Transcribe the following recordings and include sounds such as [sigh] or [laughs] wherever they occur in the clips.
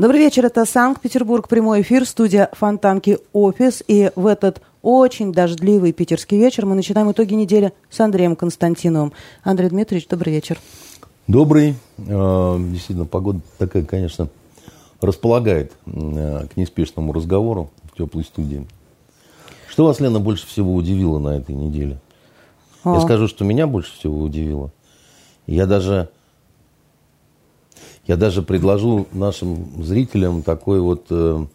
Добрый вечер, это Санкт-Петербург, прямой эфир, студия Фонтанки Офис. И в этот очень дождливый питерский вечер мы начинаем итоги недели с Андреем Константиновым. Андрей Дмитриевич, добрый вечер. Добрый. А, действительно, погода такая, конечно, располагает а, к неспешному разговору в теплой студии. Что вас, Лена, больше всего удивило на этой неделе? А. Я скажу, что меня больше всего удивило. Я даже я даже предложу нашим зрителям такой вот э,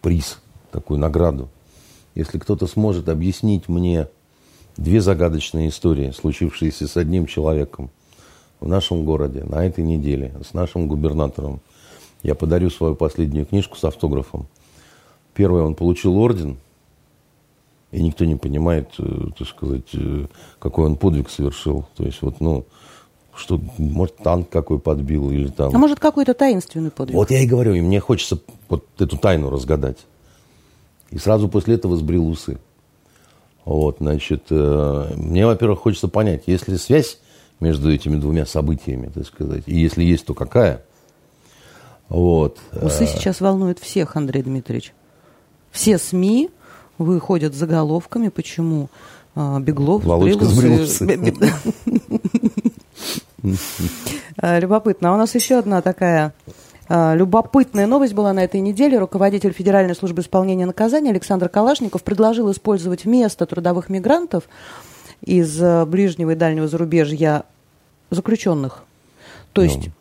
приз, такую награду. Если кто-то сможет объяснить мне две загадочные истории, случившиеся с одним человеком в нашем городе на этой неделе, с нашим губернатором, я подарю свою последнюю книжку с автографом. Первое, он получил орден, и никто не понимает, э, так сказать, э, какой он подвиг совершил. То есть вот, ну, что, может, танк какой подбил или там... А может, какой-то таинственный подвиг? Вот я и говорю, и мне хочется вот эту тайну разгадать. И сразу после этого сбрил усы. Вот, значит, э, мне, во-первых, хочется понять, есть ли связь между этими двумя событиями, так сказать, и если есть, то какая? Вот. Усы сейчас волнуют всех, Андрей Дмитриевич. Все СМИ выходят заголовками, почему а, Беглов Володька сбрил усы. [laughs] Э, любопытно. А у нас еще одна такая э, любопытная новость была на этой неделе. Руководитель Федеральной службы исполнения наказания Александр Калашников предложил использовать вместо трудовых мигрантов из э, ближнего и дальнего зарубежья заключенных. То есть ну.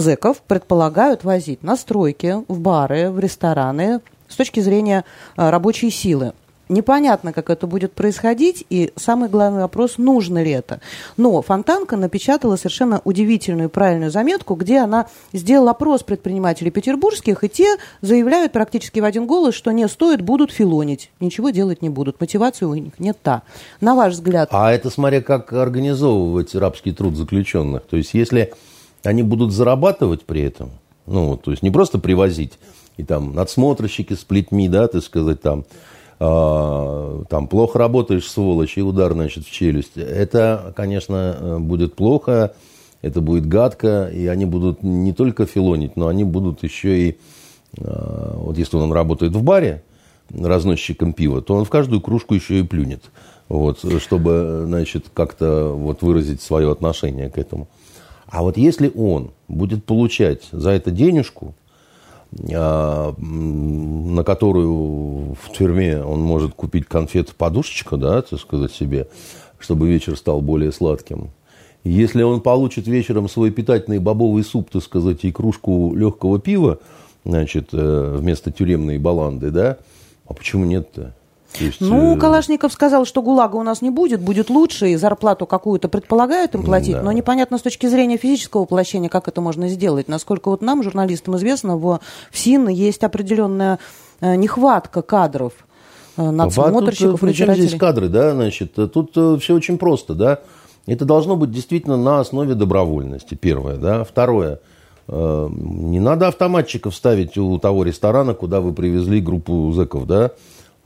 Зэков предполагают возить на стройки, в бары, в рестораны с точки зрения рабочей силы. Непонятно, как это будет происходить, и самый главный вопрос, нужно ли это. Но Фонтанка напечатала совершенно удивительную и правильную заметку, где она сделала опрос предпринимателей петербургских, и те заявляют практически в один голос, что не стоит, будут филонить, ничего делать не будут, мотивация у них нет та. На ваш взгляд? А это смотря как организовывать рабский труд заключенных. То есть если они будут зарабатывать при этом, ну, то есть не просто привозить, и там надсмотрщики с плетьми, да, так сказать, там, а, там плохо работаешь, сволочь, и удар, значит, в челюсть. Это, конечно, э, будет плохо, это будет гадко, и они будут не только филонить, но они будут еще и, а, вот если он работает в баре, разносчиком пива, то он в каждую кружку еще и плюнет, вот, чтобы, значит, как-то вот выразить свое отношение к этому. А вот если он будет получать за это денежку, а, на которую в тюрьме он может купить конфет подушечка, да, так сказать себе, чтобы вечер стал более сладким. Если он получит вечером свой питательный бобовый суп, так сказать, и кружку легкого пива, значит, э, вместо тюремной баланды, да, а почему нет-то? Есть, ну, э... Калашников сказал, что ГУЛАГа у нас не будет, будет лучше, и зарплату какую-то предполагают им платить, да. но непонятно с точки зрения физического воплощения, как это можно сделать. Насколько вот нам, журналистам, известно, в, в СИН есть определенная э, нехватка кадров э, надсмотрщиков, а тут, здесь кадры, да, значит, тут все очень просто, да. Это должно быть действительно на основе добровольности, первое, да. Второе, не надо автоматчиков ставить у того ресторана, куда вы привезли группу зэков, да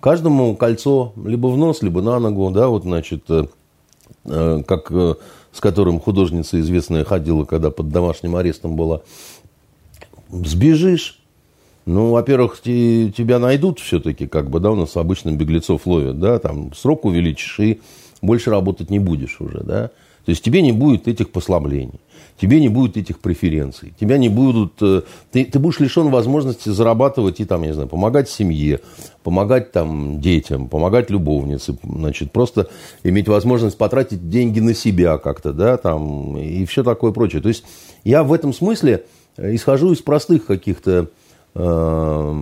Каждому кольцо либо в нос, либо на ногу, да, вот, значит, э, э, как э, с которым художница известная ходила, когда под домашним арестом была. Сбежишь, ну, во-первых, тебя найдут все-таки, как бы, да, у нас обычно беглецов ловят, да, там срок увеличишь и больше работать не будешь уже, да. То есть тебе не будет этих послаблений тебе не будет этих преференций, тебя не будут, э, ты, ты будешь лишен возможности зарабатывать и там, я не знаю, помогать семье, помогать там детям, помогать любовнице, значит, просто иметь возможность потратить деньги на себя как-то, да, там, и все такое прочее. То есть я в этом смысле исхожу из простых каких-то э,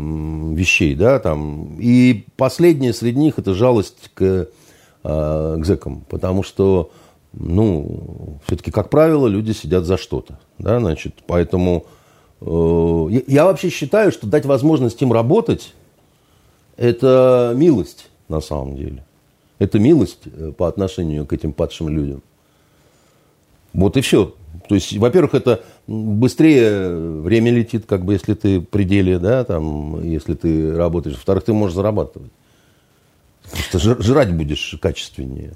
вещей, да, там, и последнее среди них это жалость к, э, к зэкам, потому что ну, все-таки, как правило, люди сидят за что-то. Да, значит, поэтому э, я, вообще считаю, что дать возможность им работать – это милость на самом деле. Это милость э, по отношению к этим падшим людям. Вот и все. То есть, во-первых, это быстрее время летит, как бы, если ты в пределе, да, там, если ты работаешь. Во-вторых, ты можешь зарабатывать. Просто жрать будешь качественнее.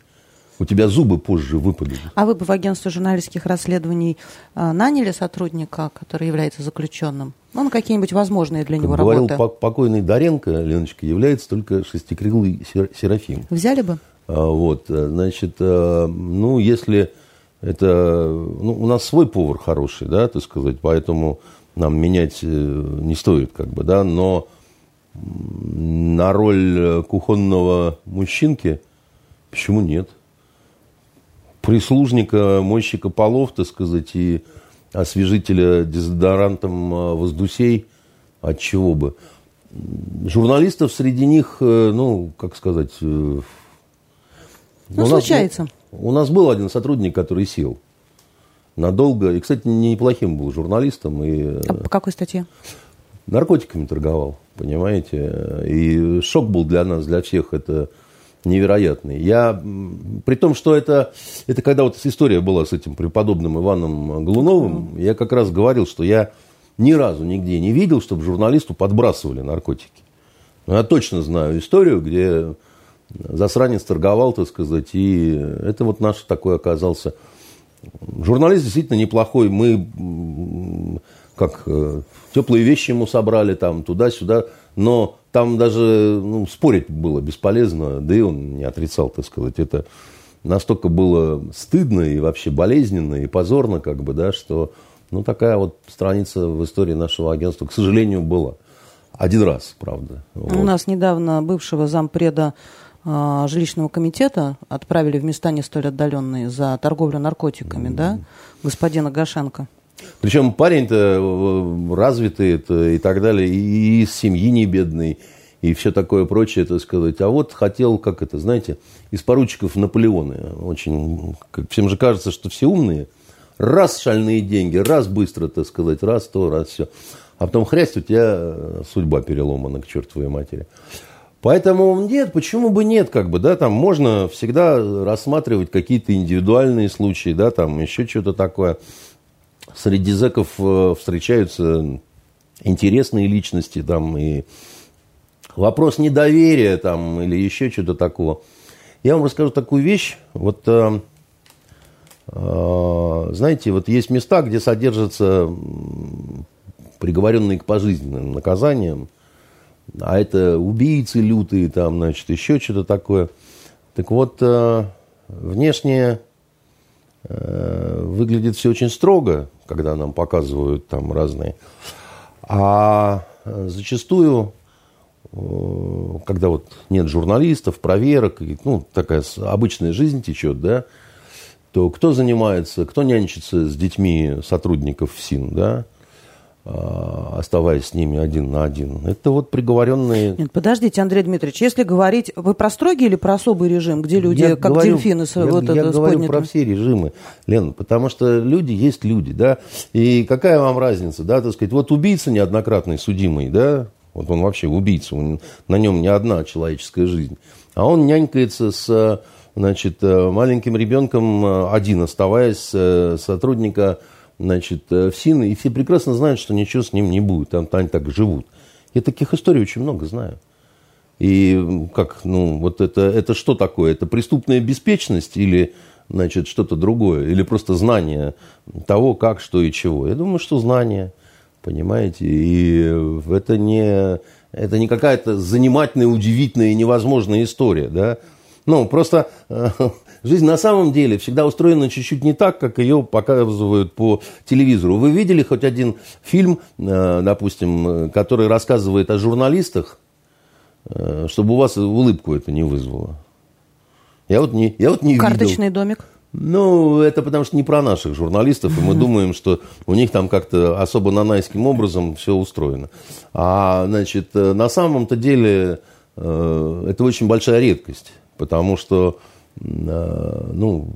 У тебя зубы позже выпадут. А вы бы в агентство журналистских расследований э, наняли сотрудника, который является заключенным? Ну, на какие-нибудь возможные для как него говорил работы? покойный Доренко, Леночка, является только шестикрылый Серафим. Взяли бы? А, вот, э, значит, э, ну, если это... Ну, у нас свой повар хороший, да, так сказать, поэтому нам менять э, не стоит, как бы, да, но на роль кухонного мужчинки почему нет? Прислужника, мойщика полов, так сказать, и освежителя дезодорантом воздусей, от чего бы. Журналистов среди них, ну, как сказать, ну, у случается. Нас, у нас был один сотрудник, который сел надолго. И, кстати, неплохим был журналистом. И, а по какой статье? Наркотиками торговал, понимаете. И шок был для нас, для всех. Это невероятный. Я, при том, что это, это когда вот история была с этим преподобным Иваном Глуновым, я как раз говорил, что я ни разу нигде не видел, чтобы журналисту подбрасывали наркотики. Но я точно знаю историю, где засранец торговал, так сказать, и это вот наш такой оказался. Журналист действительно неплохой. Мы как э, теплые вещи ему собрали там туда-сюда, но там даже ну, спорить было бесполезно, да и он не отрицал, так сказать. Это настолько было стыдно и вообще болезненно и позорно, как бы, да, что ну, такая вот страница в истории нашего агентства, к сожалению, была. Один раз, правда. У вот. нас недавно бывшего зампреда а, жилищного комитета отправили в места не столь отдаленные за торговлю наркотиками, mm-hmm. да, господина Гашенко. Причем парень-то э, развитый это, и так далее, и из семьи не бедный, и все такое прочее, это сказать. А вот хотел, как это, знаете, из поручиков Наполеоны. Очень, всем же кажется, что все умные. Раз шальные деньги, раз быстро, так сказать, раз то, раз все. А потом хрясть, у тебя э, судьба переломана к чертовой матери. Поэтому нет, почему бы нет, как бы, да, там можно всегда рассматривать какие-то индивидуальные случаи, да, там еще что-то такое. Среди зэков э, встречаются интересные личности, там, и вопрос недоверия, там, или еще что-то такого. Я вам расскажу такую вещь, вот, э, э, знаете, вот есть места, где содержатся приговоренные к пожизненным наказаниям, а это убийцы лютые, там, значит, еще что-то такое. Так вот, э, внешне э, выглядит все очень строго, когда нам показывают там разные. А зачастую, э, когда вот нет журналистов, проверок, ну, такая обычная жизнь течет, да, то кто занимается, кто нянчится с детьми сотрудников ФСИН, да, оставаясь с ними один на один. Это вот приговоренные... Нет, подождите, Андрей Дмитриевич, если говорить... Вы про строгий или про особый режим, где люди я как говорю, дельфины я, вот я это говорю про все режимы, Лена, потому что люди есть люди, да, и какая вам разница, да, так сказать, вот убийца неоднократный судимый, да, вот он вообще убийца, он, на нем не одна человеческая жизнь, а он нянькается с, значит, маленьким ребенком один, оставаясь э, сотрудника значит, э, в СИН, и все прекрасно знают, что ничего с ним не будет, там, они так живут. Я таких историй очень много знаю. И как, ну, вот это, это что такое? Это преступная беспечность или, значит, что-то другое? Или просто знание того, как, что и чего? Я думаю, что знание, понимаете? И это не, это не какая-то занимательная, удивительная и невозможная история, да? Ну, просто э, [laughs] Жизнь на самом деле всегда устроена чуть-чуть не так, как ее показывают по телевизору. Вы видели хоть один фильм, э, допустим, который рассказывает о журналистах, э, чтобы у вас улыбку это не вызвало? Я вот не, я вот не Карточный видел. домик. Ну, это потому что не про наших журналистов, и мы думаем, что у них там как-то особо нанайским образом все устроено. А, значит, э, на самом-то деле это очень большая редкость, потому что Э, ну,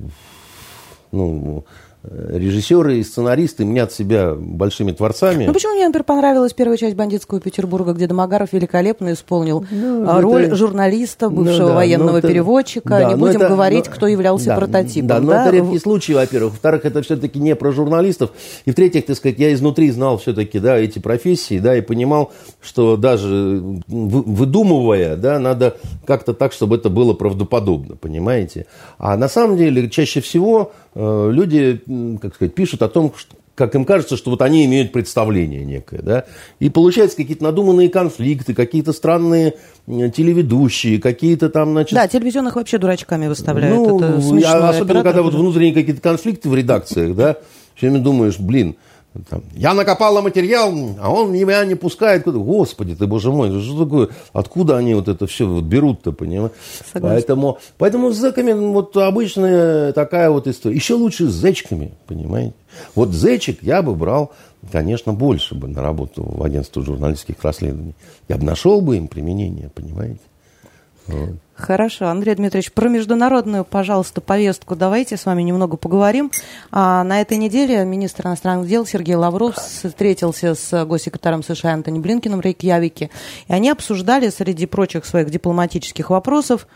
ну, режиссеры и сценаристы мнят себя большими творцами. Ну почему мне, например, понравилась первая часть «Бандитского Петербурга», где Домогаров великолепно исполнил ну, а, роль это... журналиста, ну бывшего ну, да, военного ну, переводчика. Да, Не будем это, говорить, ну, кто являлся да, прототипом. Да, но да? это редкий случай, во-первых. Во-вторых, это все-таки не про журналистов. И в-третьих, так сказать, я изнутри знал все-таки да, эти профессии, да, и понимал, что даже выдумывая, да, надо как-то так, чтобы это было правдоподобно, понимаете? А на самом деле, чаще всего Э, люди, как сказать, пишут о том, что, как им кажется, что вот они имеют представление некое, да, и получаются какие-то надуманные конфликты, какие-то странные телеведущие, какие-то там, значит... Да, телевизионных вообще дурачками выставляют, ну, это смешно. Особенно, когда вот внутренние какие-то конфликты в редакциях, да, все время думаешь, блин, там, я накопала материал, а он меня не пускает. Господи ты, боже мой, что такое? Откуда они вот это все вот берут-то, понимаешь? Поэтому, поэтому с зэками вот обычная такая вот история. Еще лучше с зэчками, понимаете? Вот зэчек я бы брал, конечно, больше бы на работу в агентство журналистских расследований. Я бы нашел бы им применение, понимаете? Хорошо, Андрей Дмитриевич, про международную, пожалуйста, повестку давайте с вами немного поговорим. А, на этой неделе министр иностранных дел Сергей Лавров встретился с госсекретарем США Антони Блинкиным Рейкьявике, и они обсуждали среди прочих своих дипломатических вопросов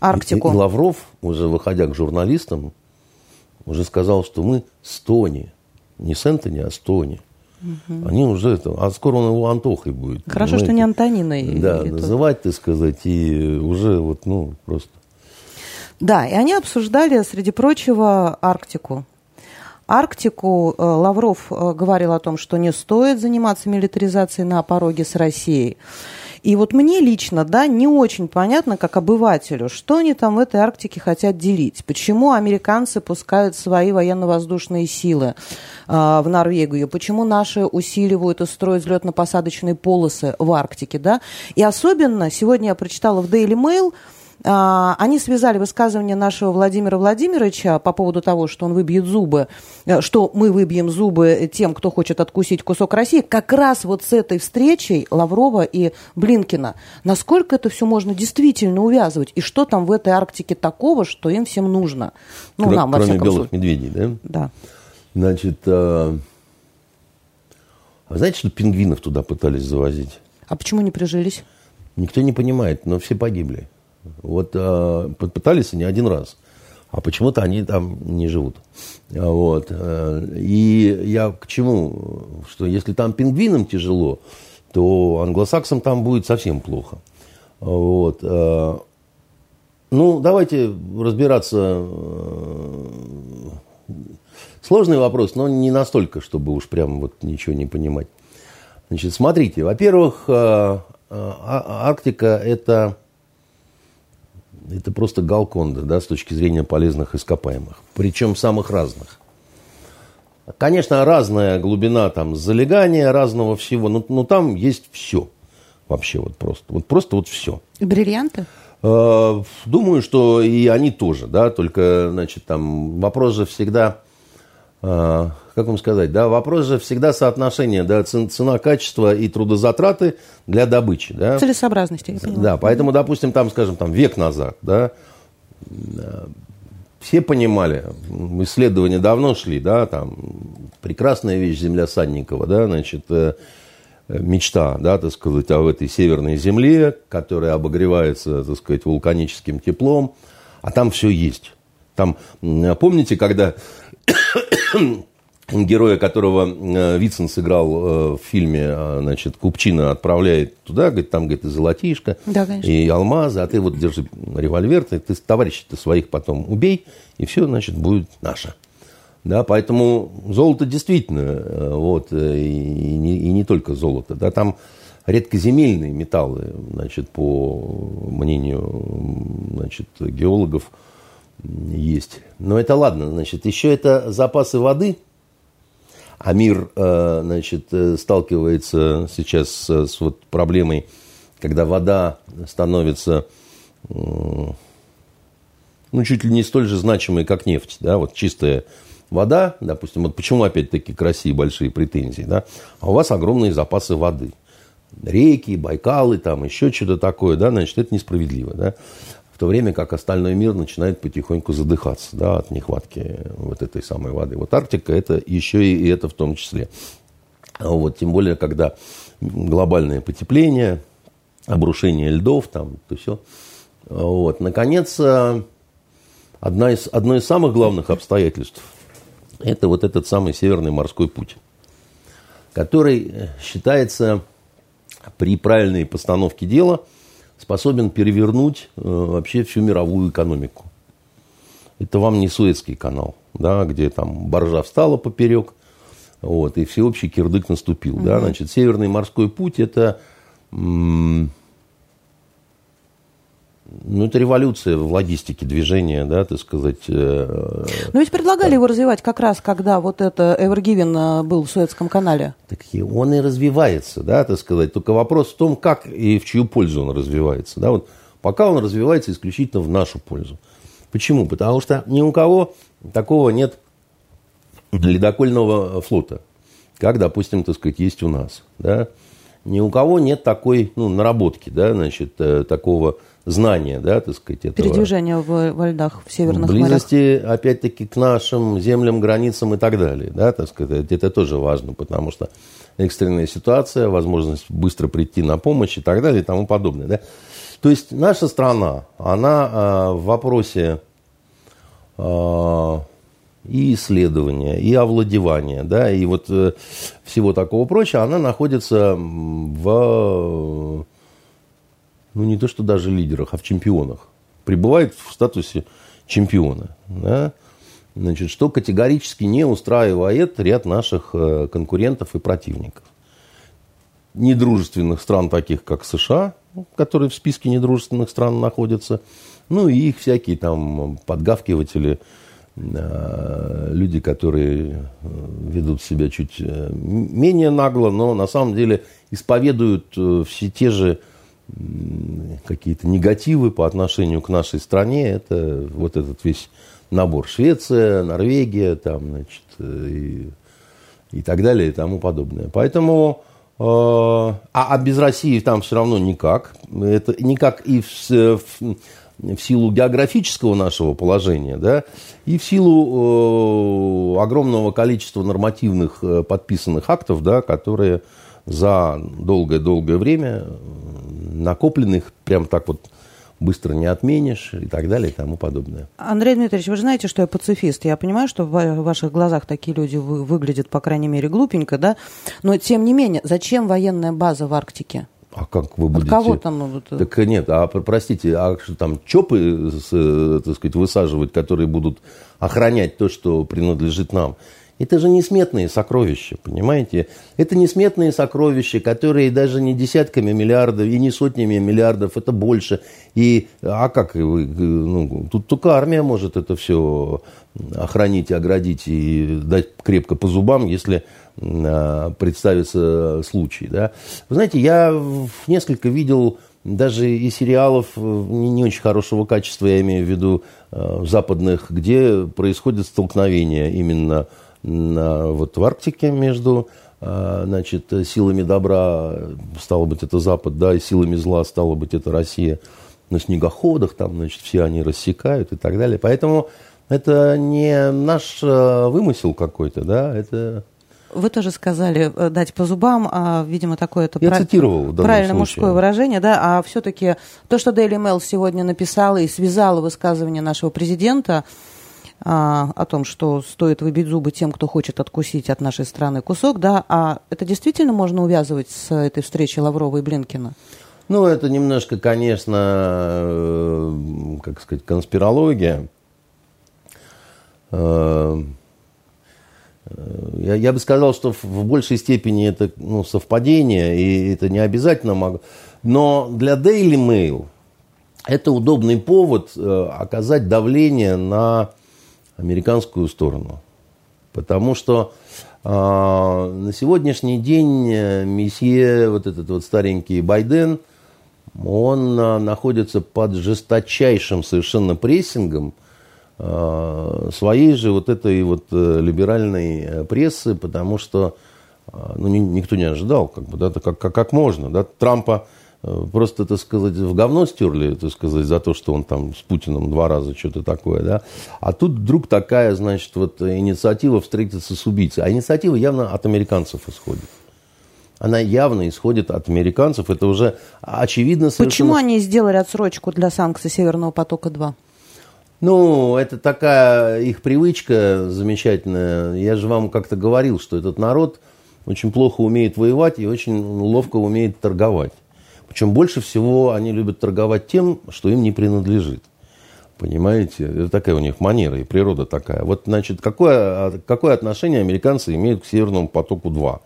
Арктику. И, и Лавров, уже выходя к журналистам, уже сказал, что мы с Тони, не с Энтони, а с Тони. Угу. Они уже это, а скоро он его Антохой будет. Хорошо, понимаете? что не Антониной. Да, называть, так сказать, и уже вот, ну, просто. Да, и они обсуждали, среди прочего, Арктику. Арктику э, Лавров э, говорил о том, что не стоит заниматься милитаризацией на пороге с Россией. И вот мне лично, да, не очень понятно, как обывателю, что они там в этой Арктике хотят делить. Почему американцы пускают свои военно-воздушные силы э, в Норвегию? Почему наши усиливают и строят взлетно-посадочные полосы в Арктике, да? И особенно, сегодня я прочитала в Daily Mail, они связали высказывание нашего Владимира Владимировича по поводу того, что он выбьет зубы, э, что мы выбьем зубы тем, кто хочет откусить кусок России, как раз вот с этой встречей Лаврова и Блинкина. Насколько это все можно действительно увязывать? И что там в этой Арктике такого, что им всем нужно? Ну, Кр- нам, кроме белых случае. медведей, да? Да. Значит, а... а знаете, что пингвинов туда пытались завозить? А почему не прижились? Никто не понимает, но все погибли. Вот э, пытались не один раз. А почему-то они там не живут. Вот. Э, и я к чему? Что если там пингвинам тяжело, то англосаксам там будет совсем плохо. Вот. Э, ну, давайте разбираться. Сложный вопрос, но не настолько, чтобы уж прям вот ничего не понимать. Значит, смотрите, во-первых, а, Арктика – это это просто галконда, да, с точки зрения полезных ископаемых. Причем самых разных. Конечно, разная глубина там залегания, разного всего, но, но там есть все. Вообще вот просто. Вот просто вот все. Бриллианты? Э, думаю, что и они тоже, да, только, значит, там вопрос же всегда как вам сказать, да, вопрос же всегда соотношение, да, цена, качество и трудозатраты для добычи, да. Целесообразности, я понимаю. Да, поэтому, допустим, там, скажем, там век назад, да, все понимали, исследования давно шли, да, там, прекрасная вещь земля Санникова, да, значит, э, мечта, да, так сказать, об этой северной земле, которая обогревается, так сказать, вулканическим теплом, а там все есть. Там, помните, когда [coughs] героя, которого э, Вицин сыграл э, в фильме, э, значит, Купчина отправляет туда, говорит, там, говорит, и золотишко, да, и алмазы, а ты вот держи револьвер, ты, ты товарищей-то своих потом убей, и все, значит, будет наше. Да, поэтому золото действительно, вот, и, и, не, и не только золото, да, там редкоземельные металлы, значит, по мнению, значит, геологов, есть. Но это ладно, значит, еще это запасы воды, а мир, э, значит, э, сталкивается сейчас с вот проблемой, когда вода становится, ну, чуть ли не столь же значимой, как нефть, да, вот чистая вода, допустим, вот почему опять-таки к России большие претензии, да, а у вас огромные запасы воды. Реки, Байкалы, там еще что-то такое, да, значит, это несправедливо, да то время как остальной мир начинает потихоньку задыхаться да, от нехватки вот этой самой воды. Вот Арктика это еще и это в том числе. Вот, тем более, когда глобальное потепление, обрушение льдов, там, то все. Вот. Наконец, одна из, одно из самых главных обстоятельств – это вот этот самый Северный морской путь, который считается при правильной постановке дела – способен перевернуть э, вообще всю мировую экономику. Это вам не Суэцкий канал, да, где там боржа встала поперек, вот, и всеобщий кирдык наступил. Угу. Да, значит, Северный морской путь – это ну, это революция в логистике движения, да, так сказать. Э, Но ведь предлагали да. его развивать как раз, когда вот это Evergiven э, был в Суэцком канале. Так и он и развивается, да, так сказать. Только вопрос в том, как и в чью пользу он развивается. Да, вот пока он развивается исключительно в нашу пользу. Почему? Потому что ни у кого такого нет ледокольного флота, как, допустим, так сказать, есть у нас. Да? Ни у кого нет такой ну, наработки, да, значит, э, такого знания, да, так сказать, этого. Передвижение в, во льдах в северных Близости, морях. опять-таки, к нашим землям, границам и так далее, да, так сказать, это тоже важно, потому что экстренная ситуация, возможность быстро прийти на помощь и так далее и тому подобное, да. То есть наша страна, она э, в вопросе э, и исследования, и овладевания, да, и вот э, всего такого прочего, она находится в ну не то что даже лидерах, а в чемпионах. Пребывает в статусе чемпиона. Да? Значит, что категорически не устраивает ряд наших э, конкурентов и противников. Недружественных стран, таких как США, которые в списке недружественных стран находятся, ну и их всякие там подгавкиватели, э, люди, которые э, ведут себя чуть менее нагло, но на самом деле исповедуют все те же какие-то негативы по отношению к нашей стране, это вот этот весь набор. Швеция, Норвегия, там, значит, и, и так далее, и тому подобное. Поэтому, э, а, а без России там все равно никак. Это никак и в, в, в силу географического нашего положения, да, и в силу э, огромного количества нормативных э, подписанных актов, да, которые за долгое-долгое время накопленных прям так вот быстро не отменишь и так далее и тому подобное. Андрей Дмитриевич, вы же знаете, что я пацифист. Я понимаю, что в ваших глазах такие люди выглядят, по крайней мере, глупенько, да? Но, тем не менее, зачем военная база в Арктике? А как вы будете? От кого там? Так нет, а простите, а что там ЧОПы, так сказать, высаживать, которые будут охранять то, что принадлежит нам? Это же несметные сокровища, понимаете? Это несметные сокровища, которые даже не десятками миллиардов и не сотнями миллиардов, это больше. И, а как ну, тут только армия может это все охранить, оградить и дать крепко по зубам, если а, представится случай. Да? Вы знаете, я несколько видел даже и сериалов э, не, очень хорошего качества, я имею в виду э, западных, где происходит столкновение именно вот в Арктике между а, значит, силами добра, стало быть, это Запад, да, и силами зла, стало быть, это Россия. На снегоходах там, значит, все они рассекают и так далее. Поэтому это не наш а, вымысел какой-то, да, это... Вы тоже сказали э, дать по зубам, а, видимо, такое это Я прав... цитировал правильно мужское выражение, да, а все-таки то, что Daily Mail сегодня написала и связала высказывание нашего президента а, о том, что стоит выбить зубы тем, кто хочет откусить от нашей страны кусок, да, а это действительно можно увязывать с этой встречей Лаврова и Блинкина? Ну, это немножко, конечно, э, как сказать, конспирология. Э, я, я бы сказал, что в большей степени это ну, совпадение, и это не обязательно могло. Но для Daily Mail это удобный повод э, оказать давление на американскую сторону. Потому что э, на сегодняшний день э, месье, вот этот вот старенький Байден, он э, находится под жесточайшим совершенно прессингом э, своей же вот этой вот э, либеральной э, прессы, потому что э, ну, ни, никто не ожидал, как бы, да, как, как, как можно. Да, Трампа просто, так сказать, в говно стерли, так сказать, за то, что он там с Путиным два раза что-то такое, да. А тут вдруг такая, значит, вот инициатива встретиться с убийцей. А инициатива явно от американцев исходит. Она явно исходит от американцев. Это уже очевидно совершенно. Почему они сделали отсрочку для санкций Северного потока-2? Ну, это такая их привычка замечательная. Я же вам как-то говорил, что этот народ очень плохо умеет воевать и очень ловко умеет торговать. Причем больше всего они любят торговать тем, что им не принадлежит. Понимаете? Это такая у них манера и природа такая. Вот, значит, какое, какое отношение американцы имеют к Северному потоку-2?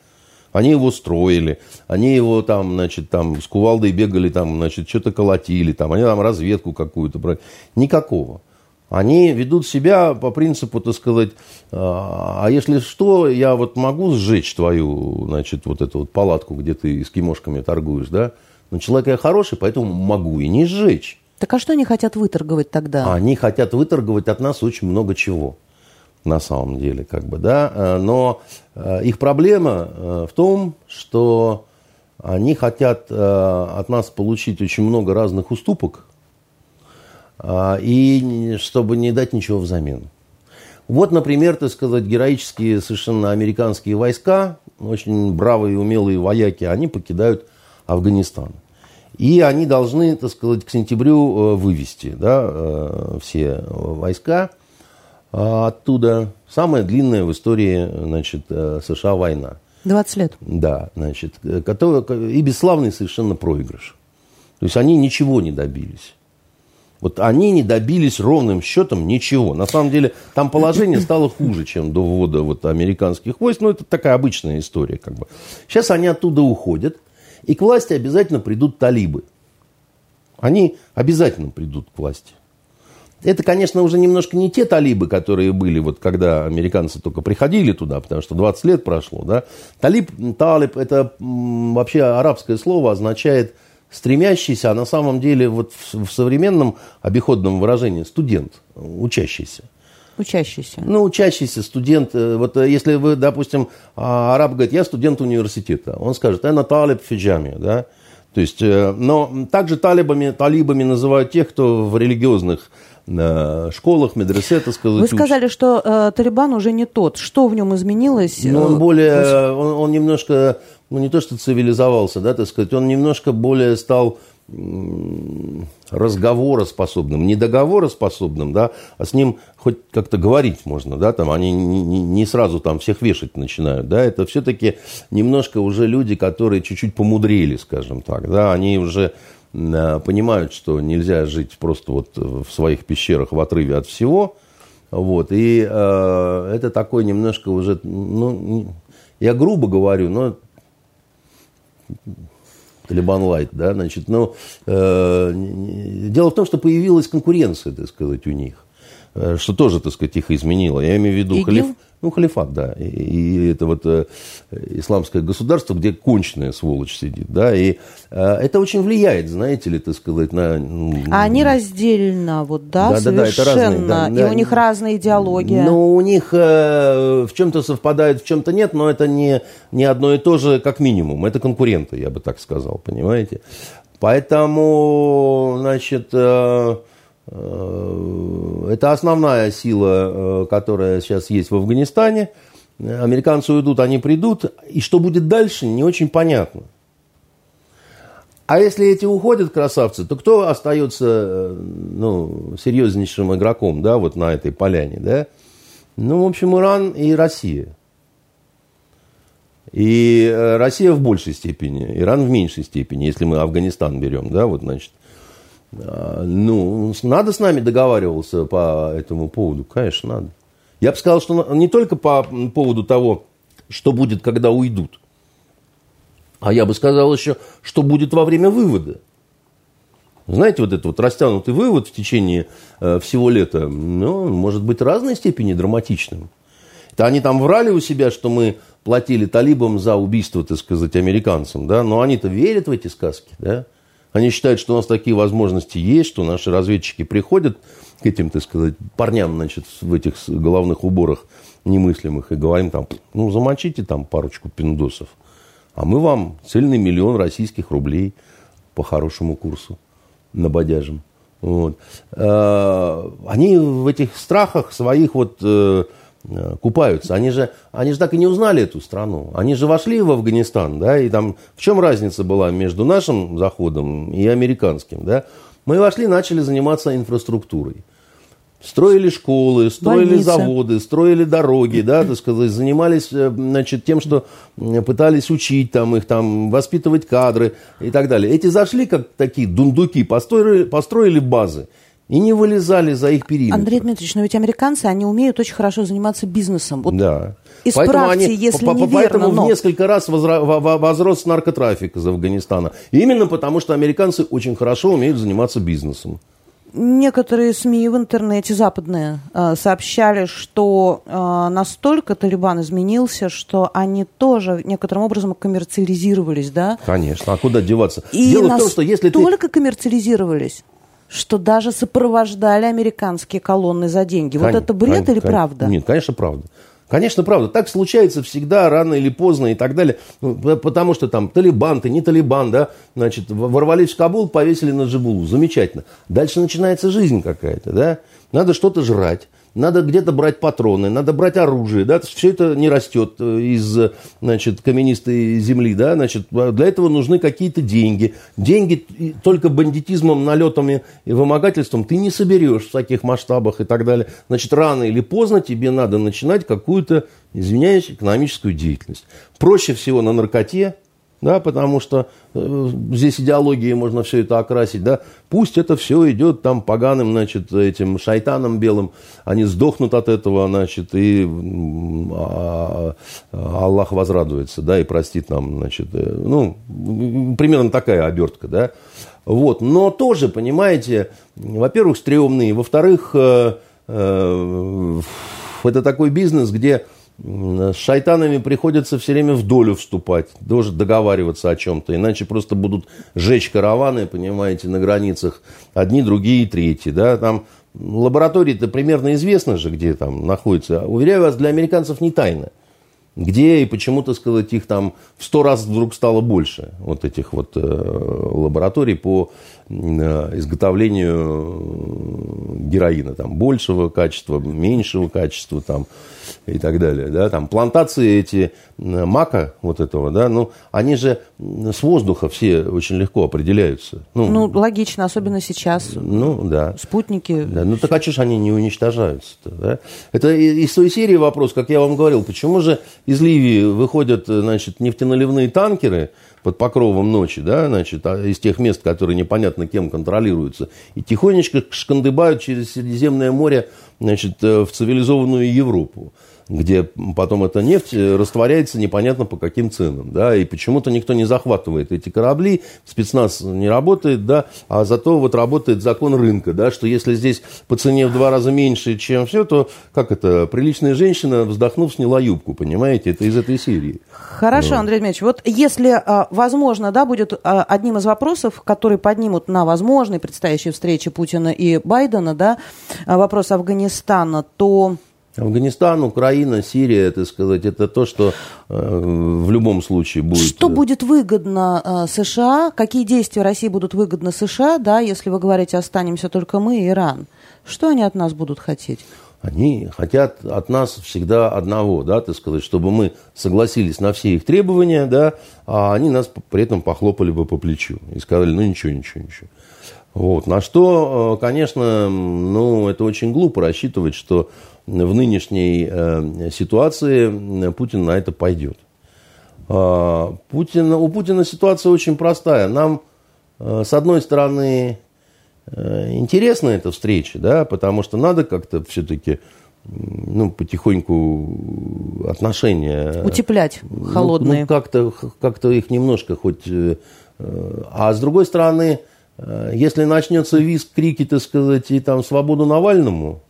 Они его строили, они его там, значит, там с кувалдой бегали, там, значит, что-то колотили, там, они там разведку какую-то. Никакого. Они ведут себя по принципу, так сказать, а, а если что, я вот могу сжечь твою, значит, вот эту вот палатку, где ты с кимошками торгуешь, да? Но человек я хороший, поэтому могу и не сжечь. Так а что они хотят выторговать тогда? Они хотят выторговать от нас очень много чего на самом деле, как бы, да, э, но э, их проблема э, в том, что они хотят от нас получить очень много разных уступок, и чтобы не дать ничего взамен. Вот, например, так сказать, героические совершенно американские войска, очень бравые и умелые вояки, они покидают Афганистан. И они должны, так сказать, к сентябрю вывести да, все войска – а оттуда самая длинная в истории значит, э, США война. 20 лет. Да, значит, э, который, и бесславный совершенно проигрыш. То есть они ничего не добились. Вот они не добились ровным счетом ничего. На самом деле там положение стало хуже, чем до ввода вот, американских войск. Но это такая обычная история. Как бы. Сейчас они оттуда уходят. И к власти обязательно придут талибы. Они обязательно придут к власти. Это, конечно, уже немножко не те талибы, которые были, вот когда американцы только приходили туда, потому что 20 лет прошло. Да? Талиб, талиб, это вообще арабское слово, означает стремящийся, а на самом деле вот в, в современном обиходном выражении студент, учащийся. Учащийся. Ну, учащийся студент. Э, вот э, если вы, допустим, а, араб говорит, я студент университета, он скажет, я талиб фиджами, да, то есть, э, но также талибами, талибами называют тех, кто в религиозных школах, медресе, так сказать. Вы сказали, что э, Талибан уже не тот. Что в нем изменилось? Ну, он более, он, он немножко, ну, не то что цивилизовался, да, так сказать, он немножко более стал разговороспособным, не договороспособным, да, а с ним хоть как-то говорить можно, да, там они не, не сразу там всех вешать начинают, да, это все-таки немножко уже люди, которые чуть-чуть помудрели, скажем так, да, они уже Э, понимают, что нельзя жить просто вот в своих пещерах в отрыве от всего. Вот, и э, это такой немножко уже, ну, я грубо говорю, но Талибан Лайт, да, значит, но э, дело в том, что появилась конкуренция, так сказать, у них, что тоже, так сказать, их изменило. Я имею в виду халиф, ну, халифат, да. И, и это вот э, исламское государство, где конченая сволочь сидит, да. И э, это очень влияет, знаете ли, так сказать, на... А они раздельно, вот, да, да совершенно. Да, да, это разные, да, и да, у них разная идеология. Ну, у них э, в чем-то совпадает, в чем-то нет, но это не, не одно и то же, как минимум. Это конкуренты, я бы так сказал, понимаете. Поэтому, значит... Э, Э, это основная сила, э, которая сейчас есть в Афганистане. Американцы уйдут, они придут. И что будет дальше, не очень понятно. А если эти уходят красавцы, то кто остается э, ну, серьезнейшим игроком да, вот на этой поляне? Да? Ну, в общем, Иран и Россия. И Россия в большей степени, Иран в меньшей степени, если мы Афганистан берем, да, вот, значит, ну, надо с нами договариваться по этому поводу, конечно, надо. Я бы сказал, что не только по поводу того, что будет, когда уйдут, а я бы сказал еще, что будет во время вывода. Знаете, вот этот вот растянутый вывод в течение э, всего лета, ну, может быть разной степени драматичным. Это они там врали у себя, что мы платили талибам за убийство, так сказать, американцам, да, но они-то верят в эти сказки, да. Они считают, что у нас такие возможности есть, что наши разведчики приходят к этим, так сказать, парням, значит, в этих головных уборах немыслимых и говорим там, ну, замочите там парочку пиндосов, а мы вам цельный миллион российских рублей. по хорошему курсу на бодяжем. Вот. Э, они в этих страхах своих вот э, купаются. Они же, они же так и не узнали эту страну. Они же вошли в Афганистан, да, и там в чем разница была между нашим заходом и американским, да? Мы вошли, начали заниматься инфраструктурой. Строили школы, строили Больница. заводы, строили дороги, да, так сказать, занимались, э, значит, тем, что пытались учить там их, там, воспитывать кадры и так далее. Эти зашли как такие дундуки, построили, построили базы и не вылезали за их периметр. Андрей Дмитриевич, но ведь американцы, они умеют очень хорошо заниматься бизнесом. Вот да. Исправьте, поэтому они, если по, неверно, Поэтому но... в несколько раз возрос наркотрафик из Афганистана. Именно потому, что американцы очень хорошо умеют заниматься бизнесом. Некоторые СМИ в интернете западные э, сообщали, что э, настолько Талибан изменился, что они тоже некоторым образом коммерциализировались, да? Конечно, а куда деваться? И Дело в том, что если ты... коммерциализировались, что даже сопровождали американские колонны за деньги. Кон... Вот это бред кон... или правда? Нет, конечно, правда. Конечно, правда. Так случается всегда, рано или поздно и так далее. Ну, потому что там талибан, ты не талибан, да, значит, ворвались в Кабул, повесили на Джибулу. Замечательно. Дальше начинается жизнь какая-то, да. Надо что-то жрать надо где-то брать патроны, надо брать оружие, да, все это не растет э, из, значит, каменистой земли, да, значит, для этого нужны какие-то деньги. Деньги только бандитизмом, налетами и вымогательством ты не соберешь в таких масштабах и так далее. Значит, рано или поздно тебе надо начинать какую-то, извиняюсь, экономическую деятельность. Проще всего на наркоте, да, потому что э, здесь идеологией можно все это окрасить, да, пусть это все идет там поганым, значит, этим шайтаном белым, они сдохнут от этого, значит, и а, а, Аллах возрадуется, да, и простит нам, значит, э, ну, примерно такая обертка, да, вот, но тоже, понимаете, во-первых, стрёмные, во-вторых, э, э, это такой бизнес, где с шайтанами приходится все время в долю вступать, тоже договариваться о чем-то, иначе просто будут жечь караваны, понимаете, на границах, одни, другие, третьи, да, там лаборатории-то примерно известно же, где там находится. Уверяю вас, для американцев не тайна. Где и почему, то сказать, их там в сто раз вдруг стало больше, вот этих вот э, лабораторий по э, изготовлению героина, там большего качества, меньшего качества, там и так далее, да, там плантации эти мака вот этого, да, ну, они же с воздуха все очень легко определяются. Ну, ну логично, особенно сейчас. Ну, да. Спутники. Да, ну, так а что ж они не уничтожаются-то, да? Это из той серии вопрос, как я вам говорил, почему же из Ливии выходят, значит, нефтеналивные танкеры, под покровом ночи, да, значит, а из тех мест, которые непонятно кем контролируются, и тихонечко шкандыбают через Средиземное море значит, э, в цивилизованную Европу где потом эта нефть э, растворяется непонятно по каким ценам, да, и почему-то никто не захватывает эти корабли, спецназ не работает, да, а зато вот работает закон рынка, да, что если здесь по цене в два раза меньше, чем все, то как это, приличная женщина, вздохнув, сняла юбку, понимаете, это из этой серии. Хорошо, ну. Андрей Дмитриевич, вот если а, возможно, да, будет а, одним из вопросов, которые поднимут на возможной предстоящей встрече Путина и Байдена, да, вопрос Афганистана, то Афганистан, Украина, Сирия, так сказать, это то, что э, в любом случае будет. Что будет выгодно э, США? Какие действия России будут выгодны США, да, если вы говорите, останемся только мы и Иран? Что они от нас будут хотеть? Они хотят от нас всегда одного, да, так сказать, чтобы мы согласились на все их требования, да, а они нас при этом похлопали бы по плечу и сказали, ну ничего, ничего, ничего. Вот. На что, э, конечно, ну, это очень глупо рассчитывать, что в нынешней э, ситуации Путин на это пойдет. А, Путин, у Путина ситуация очень простая. Нам, э, с одной стороны, интересна эта встреча, да, потому что надо как-то все-таки ну, потихоньку отношения... Утеплять холодные. Ну, ну как-то, как-то их немножко хоть... А с другой стороны, Э, если начнется визг, крики, так сказать, и там свободу Навальному,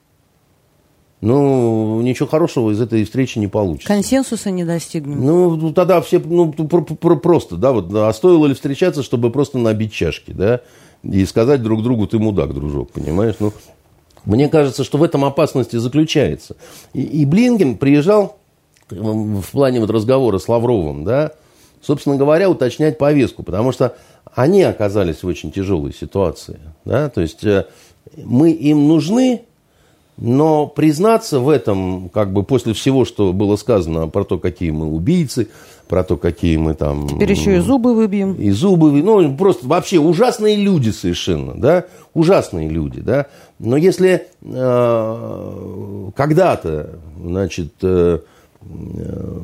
ну, ничего хорошего из этой встречи не получится. Консенсуса не достигнем. Ну, тогда все, ну, просто, да, вот, а стоило ли встречаться, чтобы просто набить чашки, да, и сказать друг другу, ты мудак, дружок, понимаешь? Ну, мне кажется, что в этом опасности заключается. И, и Блинген приезжал в плане вот разговора с Лавровым, да, собственно говоря, уточнять повестку, потому что они оказались в очень тяжелой ситуации. Да? То есть э, мы им нужны, но признаться в этом, как бы после всего, что было сказано про то, какие мы убийцы, про то, какие мы там... Теперь еще и зубы выбьем. И зубы, ну, просто вообще ужасные люди совершенно, да, ужасные люди, да. Но если э, когда-то, значит, э, э,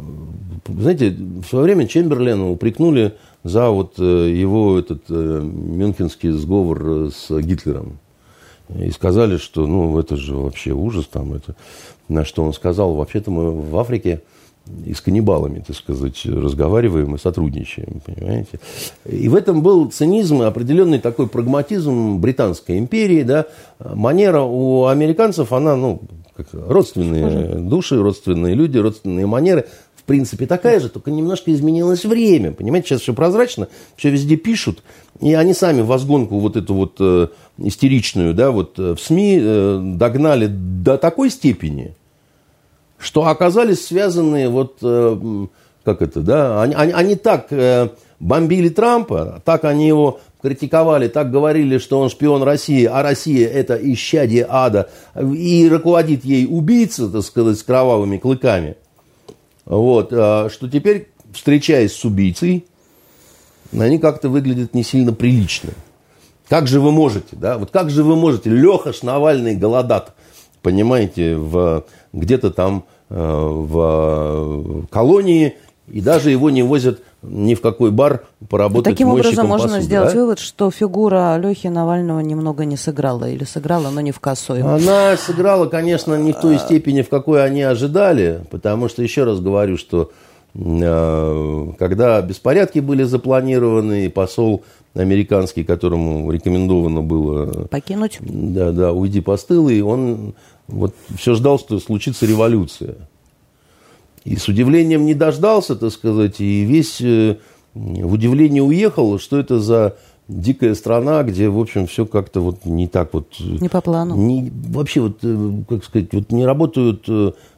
знаете, в свое время Чемберлена упрекнули за вот э, его этот э, мюнхенский сговор с Гитлером. И сказали, что ну это же вообще ужас там. Это... На что он сказал, вообще-то мы в Африке и с каннибалами, так сказать, разговариваем и сотрудничаем, понимаете. И в этом был цинизм и определенный такой прагматизм Британской империи, да. Манера у американцев, она, ну, как родственные души, родственные люди, родственные манеры принципе такая же, только немножко изменилось время. Понимаете, сейчас все прозрачно, все везде пишут, и они сами возгонку вот эту вот э, истеричную, да, вот э, в СМИ э, догнали до такой степени, что оказались связанные вот, э, как это, да, они, они, они так э, бомбили Трампа, так они его критиковали, так говорили, что он шпион России, а Россия это исчадие ада, и руководит ей убийца, так сказать, с кровавыми клыками – вот, а, что теперь, встречаясь с убийцей, они как-то выглядят не сильно прилично. Как же вы можете, да? Вот как же вы можете? Леха Навальный голодат, понимаете, в, где-то там э, в колонии, и даже его не возят ни в какой бар поработать Таким образом можно посуды, сделать да? вывод, что фигура Лехи Навального немного не сыграла. Или сыграла, но не в косой. Она сыграла, конечно, не в той степени, в какой они ожидали. Потому что, еще раз говорю, что э, когда беспорядки были запланированы, и посол американский, которому рекомендовано было... Покинуть? Да, да, уйди постылый, он вот все ждал, что случится революция. И с удивлением не дождался, так сказать, и весь э, в удивлении уехал, что это за дикая страна, где, в общем, все как-то вот не так вот... Э, не по плану. Не, вообще, вот, э, как сказать, вот не работают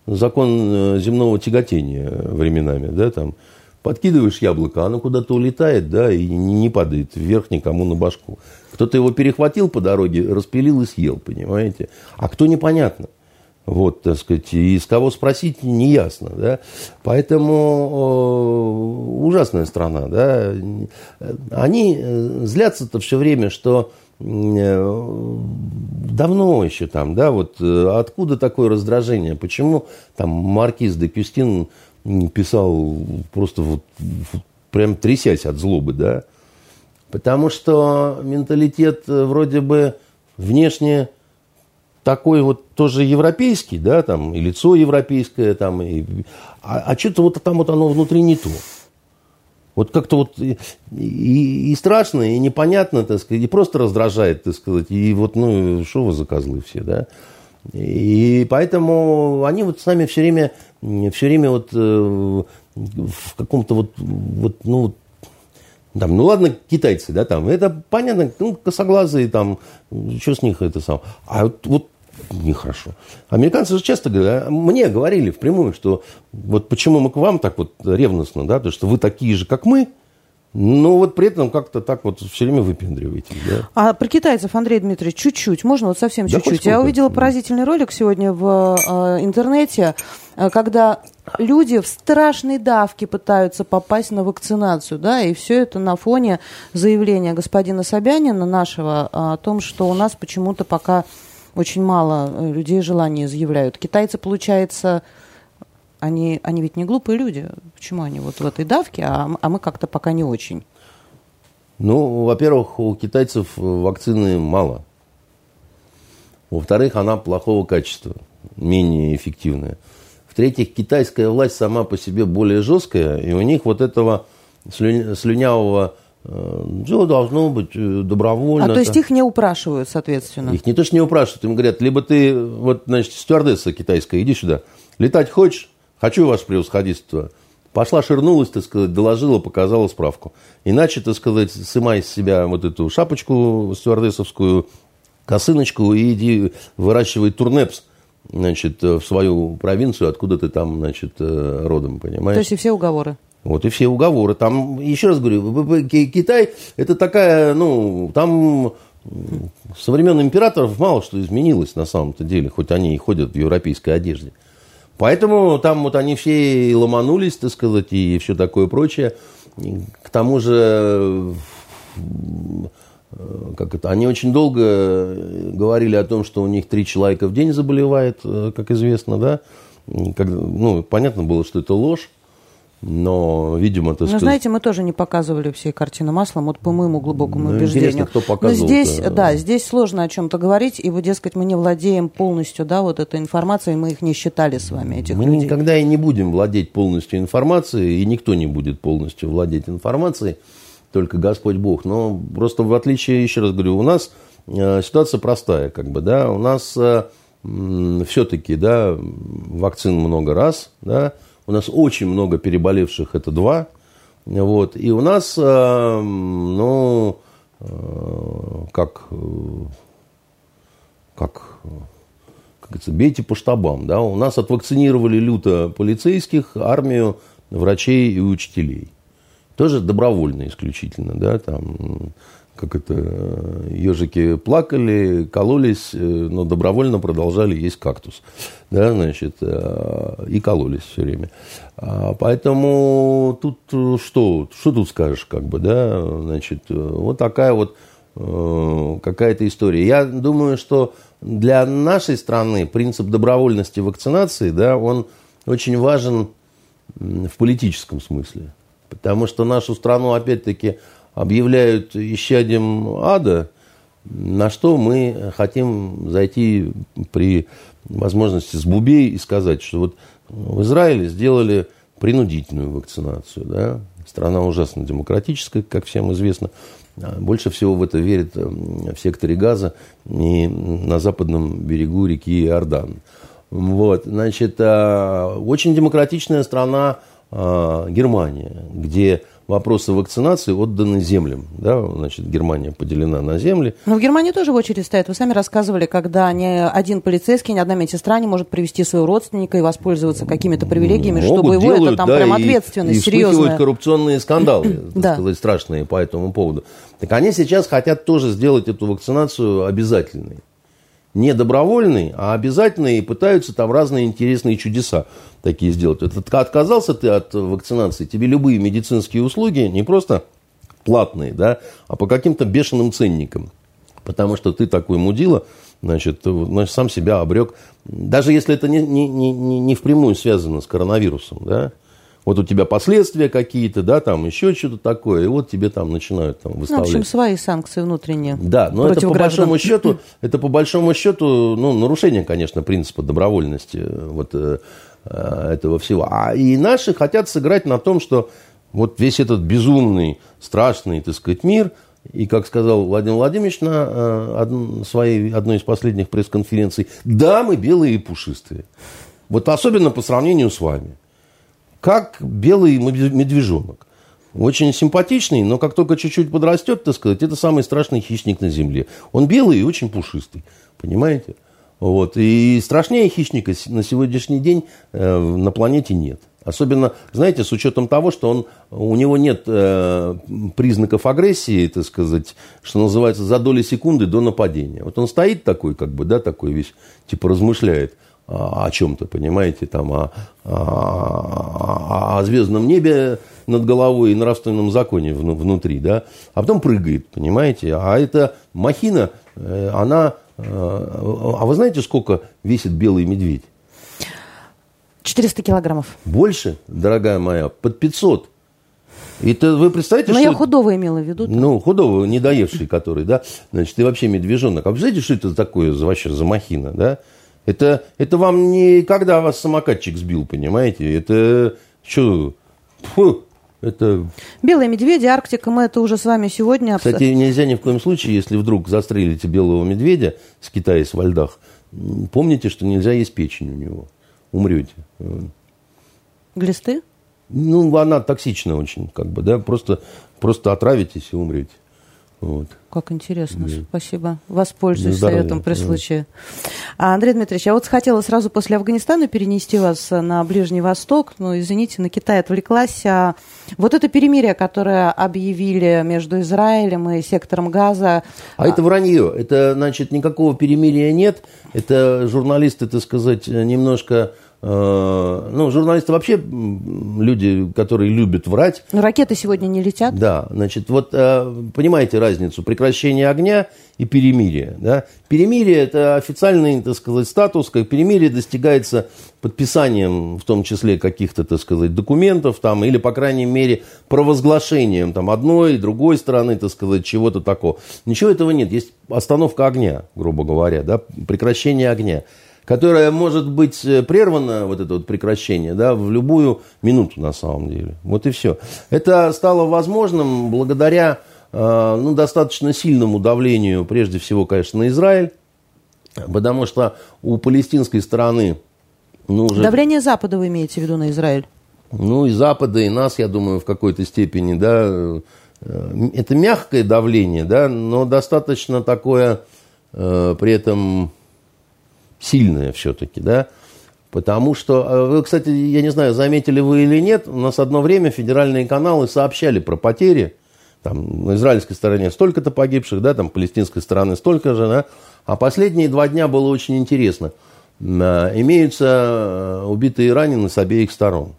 закон земного тяготения временами, да, там, подкидываешь яблоко, оно куда-то улетает, да, и не падает вверх никому на башку. Кто-то его перехватил по дороге, распилил и съел, понимаете? А кто непонятно. Вот, так сказать, и с кого спросить, не ясно, да. Поэтому э, ужасная страна, да. Они э, злятся-то все время, что э, давно еще там, да, вот откуда такое раздражение, почему там маркиз де Кюстин писал просто вот, прям трясясь от злобы, да. Потому что менталитет вроде бы внешне такой вот тоже европейский, да, там, и лицо европейское, там, и, а, а что-то вот там вот оно внутри не то. Вот как-то вот и, и, и страшно, и непонятно, так сказать, и просто раздражает, так сказать, и вот, ну, что вы за козлы все, да. И поэтому они вот с нами все время, все время вот э, в каком-то вот, вот, ну, там, ну ладно, китайцы, да, там, это понятно, ну, косоглазые, там, что с них это сам. А вот, вот нехорошо. Американцы же часто говорят, мне говорили впрямую, что вот почему мы к вам так вот ревностно, да, потому что вы такие же, как мы, но вот при этом как-то так вот все время выпендриваетесь. Да? А про китайцев, Андрей Дмитриевич, чуть-чуть, можно вот совсем да чуть-чуть. Я увидела поразительный ролик сегодня в э, интернете, э, когда люди в страшной давке пытаются попасть на вакцинацию, да, и все это на фоне заявления господина Собянина нашего о том, что у нас почему-то пока очень мало э, людей желания заявляют. Китайцы, получается, они, они ведь не глупые люди. Почему они вот в этой давке, а, а мы как-то пока не очень? Ну, во-первых, у китайцев вакцины мало. Во-вторых, она плохого качества, менее эффективная. В-третьих, китайская власть сама по себе более жесткая, и у них вот этого слюнявого Э, все должно быть э, добровольно. А то есть их не упрашивают, соответственно? Их не то, что не упрашивают, им говорят, либо ты, вот, значит, стюардесса китайская, иди сюда, летать хочешь? Хочу, ваше превосходительство. Пошла, ширнулась, так сказать, доложила, показала справку. Иначе, так сказать, сымай из себя вот эту шапочку стюардессовскую, косыночку и иди выращивай турнепс, значит, в свою провинцию, откуда ты там, значит, э, родом, понимаешь? То есть и все уговоры? Вот и все уговоры. Там, еще раз говорю, Китай это такая, ну, там со времен императоров мало что изменилось на самом-то деле, хоть они и ходят в европейской одежде. Поэтому там вот они все и ломанулись, так сказать, и все такое прочее. К тому же, как это, они очень долго говорили о том, что у них три человека в день заболевает, как известно, да. Как, ну, понятно было, что это ложь. Но, видимо, так Ну, знаете, мы тоже не показывали всей картины маслом, вот по моему глубокому ну, убеждению. кто показывал. Но здесь, да, здесь сложно о чем-то говорить, и вот, дескать, мы не владеем полностью, да, вот этой информацией, мы их не считали с вами, этих Мы людей. никогда и не будем владеть полностью информацией, и никто не будет полностью владеть информацией, только Господь Бог. Но просто в отличие, еще раз говорю, у нас э, ситуация простая, как бы, да, у нас э, все-таки, да, вакцин много раз, да, у нас очень много переболевших, это два. Вот. И у нас, э, ну, э, как, э, как, как говорится, бейте по штабам. Да? У нас отвакцинировали люто полицейских, армию, врачей и учителей. Тоже добровольно исключительно. Да? Там, как это, ежики плакали, кололись, э, но добровольно продолжали есть кактус, да, значит, э, и кололись все время. А, поэтому тут э, что, что тут скажешь, как бы, да, значит, вот такая вот какая-то история. Я думаю, что для нашей страны принцип добровольности вакцинации, да, он очень важен в политическом смысле. Потому что нашу страну, опять-таки, объявляют исчадием ада, на что мы хотим зайти при возможности с бубей и сказать, что вот в Израиле сделали принудительную вакцинацию. Да? Страна ужасно демократическая, как всем известно. А больше всего в это верят в секторе Газа и на западном берегу реки Иордан. Вот, значит, а, очень демократичная страна а, Германия, где вопросы вакцинации отданы землям. Да? Значит, Германия поделена на земли. Но в Германии тоже в очередь стоят. Вы сами рассказывали, когда ни один полицейский, ни одна медсестра не может привести своего родственника и воспользоваться какими-то привилегиями, Могут, чтобы его делают, это там да, прям и, ответственность и серьезная. коррупционные скандалы, [clears throat] так сказать, страшные по этому поводу. Так они сейчас хотят тоже сделать эту вакцинацию обязательной не добровольный, а обязательный, и пытаются там разные интересные чудеса такие сделать. Это, отказался ты от вакцинации, тебе любые медицинские услуги не просто платные, да, а по каким-то бешеным ценникам. Потому что ты такой мудила, значит, значит сам себя обрек. Даже если это не, не, не, не впрямую связано с коронавирусом, да, вот у тебя последствия какие-то, да, там еще что-то такое, и вот тебе там начинают там выставлять. Ну, в общем, свои санкции внутренние. Да, но это по граждан. большому счету, [laughs] это по большому счету, ну, нарушение, конечно, принципа добровольности вот э, э, этого всего. А и наши хотят сыграть на том, что вот весь этот безумный, страшный, так сказать, мир, и, как сказал Владимир Владимирович на э, своей одной из последних пресс-конференций, да, мы белые и пушистые. Вот особенно по сравнению с вами как белый медвежонок. Очень симпатичный, но как только чуть-чуть подрастет, так сказать, это самый страшный хищник на земле. Он белый и очень пушистый, понимаете? Вот. И страшнее хищника на сегодняшний день э, на планете нет. Особенно, знаете, с учетом того, что он, у него нет э, признаков агрессии, так сказать, что называется, за доли секунды до нападения. Вот он стоит такой, как бы, да, такой весь, типа размышляет о чем-то, понимаете, там, о, о, о звездном небе над головой и нравственном законе внутри, да, а потом прыгает, понимаете, а эта махина, э, она, э, а вы знаете, сколько весит белый медведь? 400 килограммов. Больше, дорогая моя, под 500. Это вы представляете, Но что... я худого имела в виду. Ну, худого, недоевший который, да. Значит, и вообще медвежонок. А вы знаете, что это такое вообще за махина, да? Это, это вам не когда вас самокатчик сбил, понимаете? Это что? Фу, это... Белые медведи, Арктика, мы это уже с вами сегодня... Кстати, нельзя ни в коем случае, если вдруг застрелите белого медведя, с скитаясь во льдах, помните, что нельзя есть печень у него. Умрете. Глисты? Ну, она токсична очень, как бы, да, просто, просто отравитесь и умрете. Вот. Как интересно, да. спасибо. Воспользуюсь Здоровья. советом при случае. А, Андрей Дмитриевич, я вот хотела сразу после Афганистана перенести вас на Ближний Восток, но, извините, на Китай отвлеклась. А вот это перемирие, которое объявили между Израилем и сектором Газа... А это вранье. Это, значит, никакого перемирия нет. Это журналисты, так сказать, немножко ну, журналисты вообще люди, которые любят врать. Но ракеты сегодня не летят. Да, значит, вот э, понимаете разницу прекращение огня и перемирие. Да? Перемирие – это официальный, так сказать, статус, как перемирие достигается подписанием, в том числе, каких-то, так сказать, документов, там, или, по крайней мере, провозглашением там, одной, другой стороны, так сказать, чего-то такого. Ничего этого нет. Есть остановка огня, грубо говоря, да? прекращение огня которая может быть э, прервана, вот это вот прекращение, да, в любую минуту на самом деле. Вот и все. Это стало возможным благодаря э, ну, достаточно сильному давлению, прежде всего, конечно, на Израиль, потому что у палестинской стороны... Ну, уже... Давление Запада вы имеете в виду на Израиль? Ну, и Запада, и нас, я думаю, в какой-то степени, да, э, это мягкое давление, да, но достаточно такое при этом сильная все-таки, да, Потому что, э, вы, кстати, я не знаю, заметили вы или нет, у нас одно время федеральные каналы сообщали про потери. Там на израильской стороне столько-то погибших, да, там палестинской стороны столько же, да. А последние два дня было очень интересно. Э, имеются э, убитые и раненые с обеих сторон.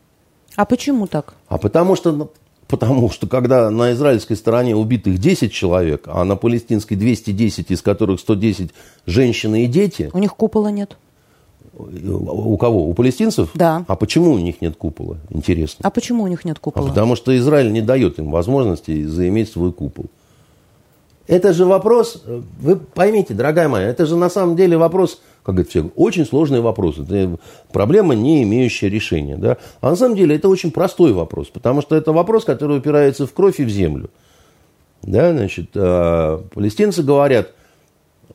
А почему так? А потому что, ну, потому что когда на израильской стороне убитых 10 человек, а на палестинской 210, из которых 110 женщины и дети... У них купола нет. У кого? У палестинцев? Да. А почему у них нет купола? Интересно. А почему у них нет купола? А потому что Израиль не дает им возможности заиметь свой купол. Это же вопрос, вы поймите, дорогая моя, это же на самом деле вопрос, как говорят все, очень сложный вопрос. Это проблема, не имеющая решения. Да? А на самом деле это очень простой вопрос, потому что это вопрос, который упирается в кровь и в землю. Да, значит, э, палестинцы говорят,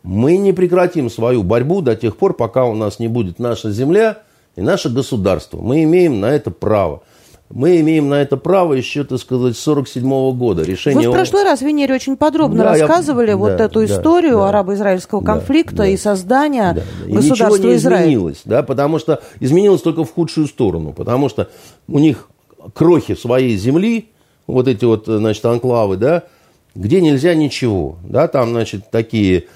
мы не прекратим свою борьбу до тех пор, пока у нас не будет наша земля и наше государство. Мы имеем на это право. Мы имеем на это право еще, так сказать, с 1947 года. Решение Вы в прошлый раз, Венере, очень подробно да, рассказывали я... вот да, эту историю да, арабо-израильского конфликта да, и создания да, да. государства и ничего не Израиль. изменилось, да, потому что изменилось только в худшую сторону, потому что у них крохи своей земли, вот эти вот, значит, анклавы, да, где нельзя ничего, да, там, значит, такие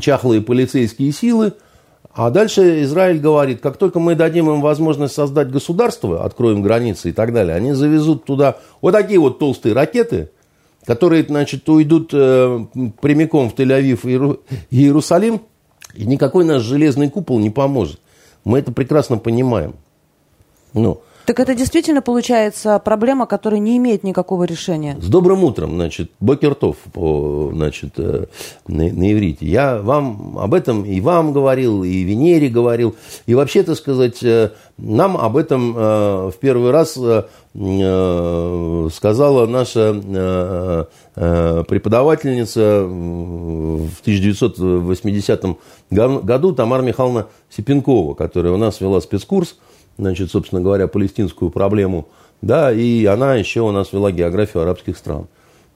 чахлые полицейские силы – а дальше Израиль говорит, как только мы дадим им возможность создать государство, откроем границы и так далее, они завезут туда вот такие вот толстые ракеты, которые, значит, уйдут э, прямиком в Тель-Авив и Иерусалим, и никакой наш железный купол не поможет. Мы это прекрасно понимаем. Ну, так это действительно получается проблема, которая не имеет никакого решения. С добрым утром, значит, Бокертов, по, значит, э, на, на иврите. Я вам об этом и вам говорил, и Венере говорил, и вообще, так сказать, э, нам об этом э, в первый раз сказала наша преподавательница в 1980 году Тамара Михайловна Сипенкова, которая у нас вела спецкурс значит, собственно говоря, палестинскую проблему, да, и она еще у нас вела географию арабских стран.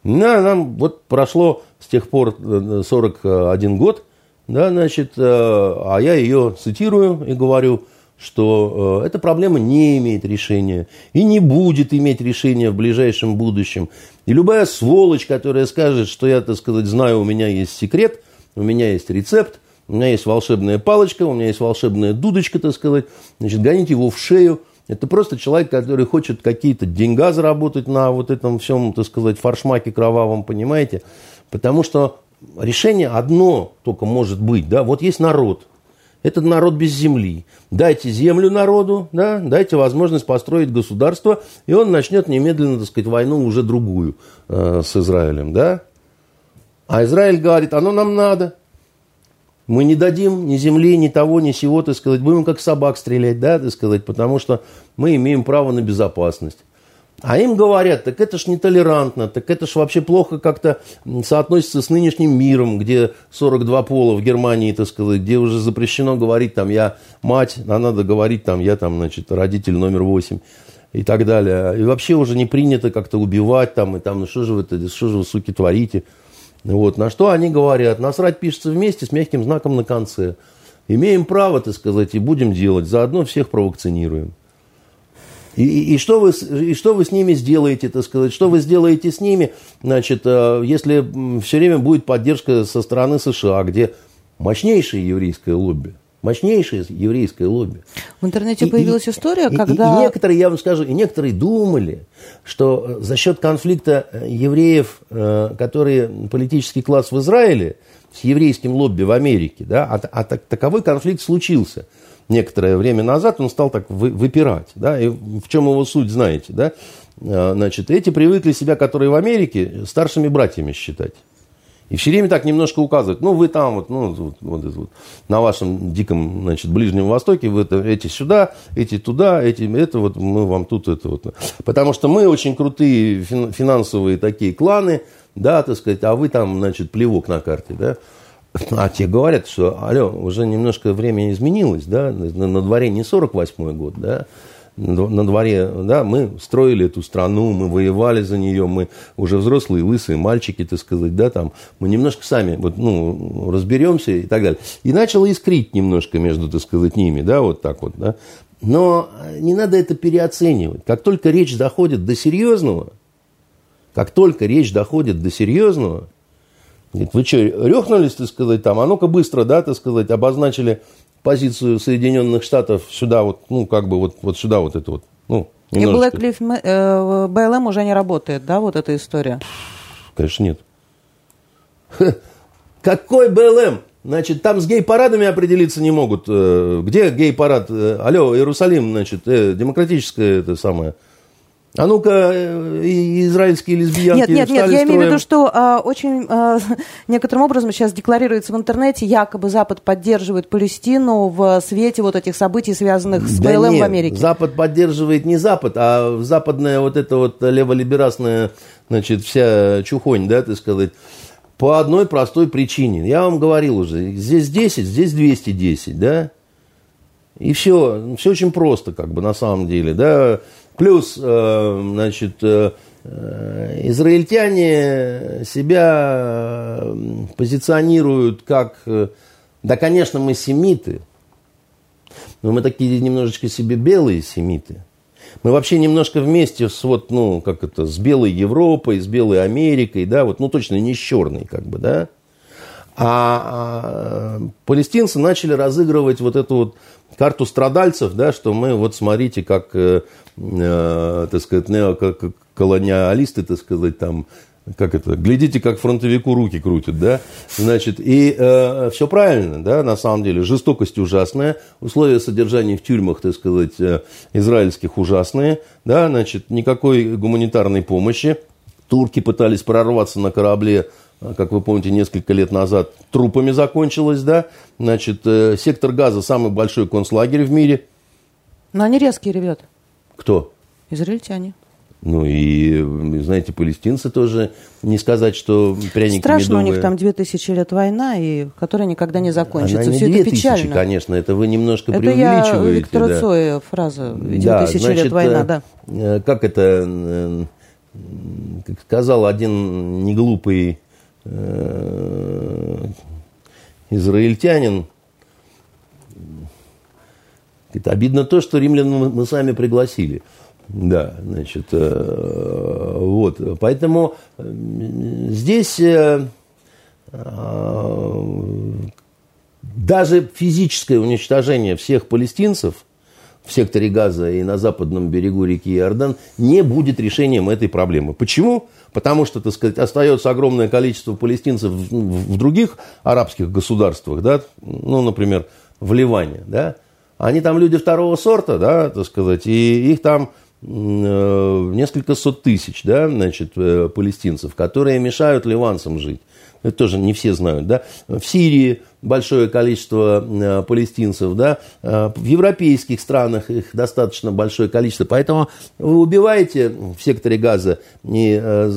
Да, нам вот прошло с тех пор 41 э, год, да, значит, э, а я ее цитирую и говорю, что э, эта проблема не имеет решения и не будет иметь решения в ближайшем будущем. И любая сволочь, которая скажет, что я, так сказать, знаю, у меня есть секрет, у меня есть рецепт, у меня есть волшебная палочка, у меня есть волшебная дудочка, так сказать. Значит, гоните его в шею. Это просто человек, который хочет какие-то деньга заработать на вот этом всем, так сказать, фаршмаке кровавом, понимаете? Потому что решение одно только может быть, да, вот есть народ, этот народ без земли. Дайте землю народу, да, дайте возможность построить государство, и он начнет немедленно, так сказать, войну уже другую э, с Израилем, да. А Израиль говорит, оно нам надо. Мы не дадим ни земли, ни того, ни сего, так сказать. Будем как собак стрелять, да, так сказать, потому что мы имеем право на безопасность. А им говорят, так это ж нетолерантно, так это ж вообще плохо как-то соотносится с нынешним миром, где 42 пола в Германии, так сказать, где уже запрещено говорить там я мать, а надо говорить там я там, значит, родитель номер 8 и так далее. И вообще уже не принято как-то убивать там, и там, ну что же вы, это, что же вы, суки, творите? Вот, на что они говорят, насрать пишется вместе с мягким знаком на конце. Имеем право, так сказать, и будем делать, заодно всех провакцинируем. И, и, и, что вы, и что вы с ними сделаете, так сказать, что вы сделаете с ними, значит, э, если все время будет поддержка со стороны США, где мощнейшее еврейское лобби, мощнейшее еврейское лобби. В интернете появилась и, история, и, когда... И, и некоторые, я вам скажу, и некоторые думали, что э, за счет конфликта э, евреев, которые политический класс в Израиле, с еврейским лобби в Америке, да, а, а таковой конфликт случился – некоторое время назад он стал так выпирать. Да? И в чем его суть, знаете. Да? Значит, эти привыкли себя, которые в Америке, старшими братьями считать. И все время так немножко указывают, ну, вы там, вот, ну, вот, вот, вот на вашем диком, значит, Ближнем Востоке, вы это, эти сюда, эти туда, эти, это вот, мы вам тут, это вот. Потому что мы очень крутые финансовые такие кланы, да, так сказать, а вы там, значит, плевок на карте, да. А те говорят, что, алло, уже немножко время изменилось, да, на, на дворе не 48-й год, да, на дворе, да, мы строили эту страну, мы воевали за нее, мы уже взрослые, лысые мальчики, так сказать, да, там, мы немножко сами, вот, ну, разберемся и так далее. И начало искрить немножко между, так сказать, ними, да, вот так вот, да. Но не надо это переоценивать. Как только речь доходит до серьезного, как только речь доходит до серьезного, Говорит, вы что, рехнулись, так сказать, там, а ну-ка быстро, да, так сказать, обозначили позицию Соединенных Штатов сюда вот, ну, как бы вот, вот сюда вот это вот, ну, немножечко. И Blacklist э, БЛМ уже не работает, да, вот эта история? Конечно, нет. [laughs] Какой БЛМ? Значит, там с гей-парадами определиться не могут. Э, где гей-парад? Э, алло, Иерусалим, значит, демократическое это самое – а ну-ка, э, израильские лесбиянки Нет, нет, нет, я имею в виду, что а, очень а, некоторым образом сейчас декларируется в интернете, якобы Запад поддерживает Палестину в свете вот этих событий, связанных с да БЛМ нет, в Америке. Запад поддерживает не Запад, а западная вот эта вот леволиберасная, значит, вся чухонь, да, так сказать, по одной простой причине. Я вам говорил уже, здесь 10, здесь 210, да, и все, все очень просто, как бы, на самом деле, да, Плюс, э, значит, э, израильтяне себя позиционируют как, э, да, конечно, мы семиты, но мы такие немножечко себе белые семиты. Мы вообще немножко вместе с вот, ну, как это, с белой Европой, с белой Америкой, да, вот, ну, точно не с черной, как бы, да. А, а палестинцы начали разыгрывать вот эту вот карту страдальцев, да, что мы, вот смотрите, как, э, э, так сказать, неоколониалисты, так сказать, там, как это, глядите, как фронтовику руки крутят, да, значит, и э, все правильно, да, на самом деле, жестокость ужасная, условия содержания в тюрьмах, так сказать, э, израильских ужасные, да, значит, никакой гуманитарной помощи, турки пытались прорваться на корабле как вы помните, несколько лет назад трупами закончилось, да. Значит, э, сектор газа самый большой концлагерь в мире. Но они резкие ребята. Кто? Израильтяне. Ну и, знаете, палестинцы тоже, не сказать, что пряники Страшно, медовые. у них там 2000 лет война, и которая никогда не закончится. Она не Все 2000, это печально. конечно, это вы немножко это преувеличиваете. Это я Виктора да. Цоя фраза «2000 да, значит, лет война», да. Э, как это, как сказал один неглупый Э, израильтянин. Это обидно то, что римлян мы сами пригласили. Да, значит, э, вот. Поэтому здесь э, даже физическое уничтожение всех палестинцев в секторе Газа и на западном берегу реки Иордан не будет решением этой проблемы. Почему? Потому что, так сказать, остается огромное количество палестинцев в, других арабских государствах, да, ну, например, в Ливане, да, они там люди второго сорта, да, так сказать, и их там э, несколько сот тысяч, да, значит, э, палестинцев, которые мешают ливанцам жить это тоже не все знают, да, в Сирии большое количество э, палестинцев, да, э, в европейских странах их достаточно большое количество, поэтому вы убиваете в секторе газа не э,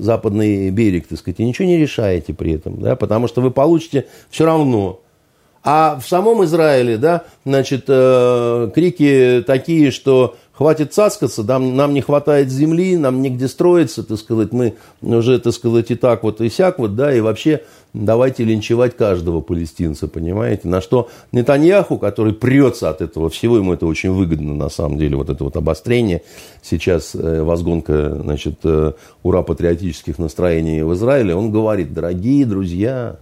западный берег, так сказать, и ничего не решаете при этом, да, потому что вы получите все равно. А в самом Израиле, да, значит, крики такие, что хватит цаскаться, нам, нам не хватает земли, нам негде строиться, так сказать, мы уже, так сказать, и так вот, и сяк вот, да, и вообще давайте линчевать каждого палестинца, понимаете? На что Нетаньяху, который прется от этого всего, ему это очень выгодно, на самом деле, вот это вот обострение, сейчас э, возгонка, значит, э, ура-патриотических настроений в Израиле, он говорит, дорогие друзья,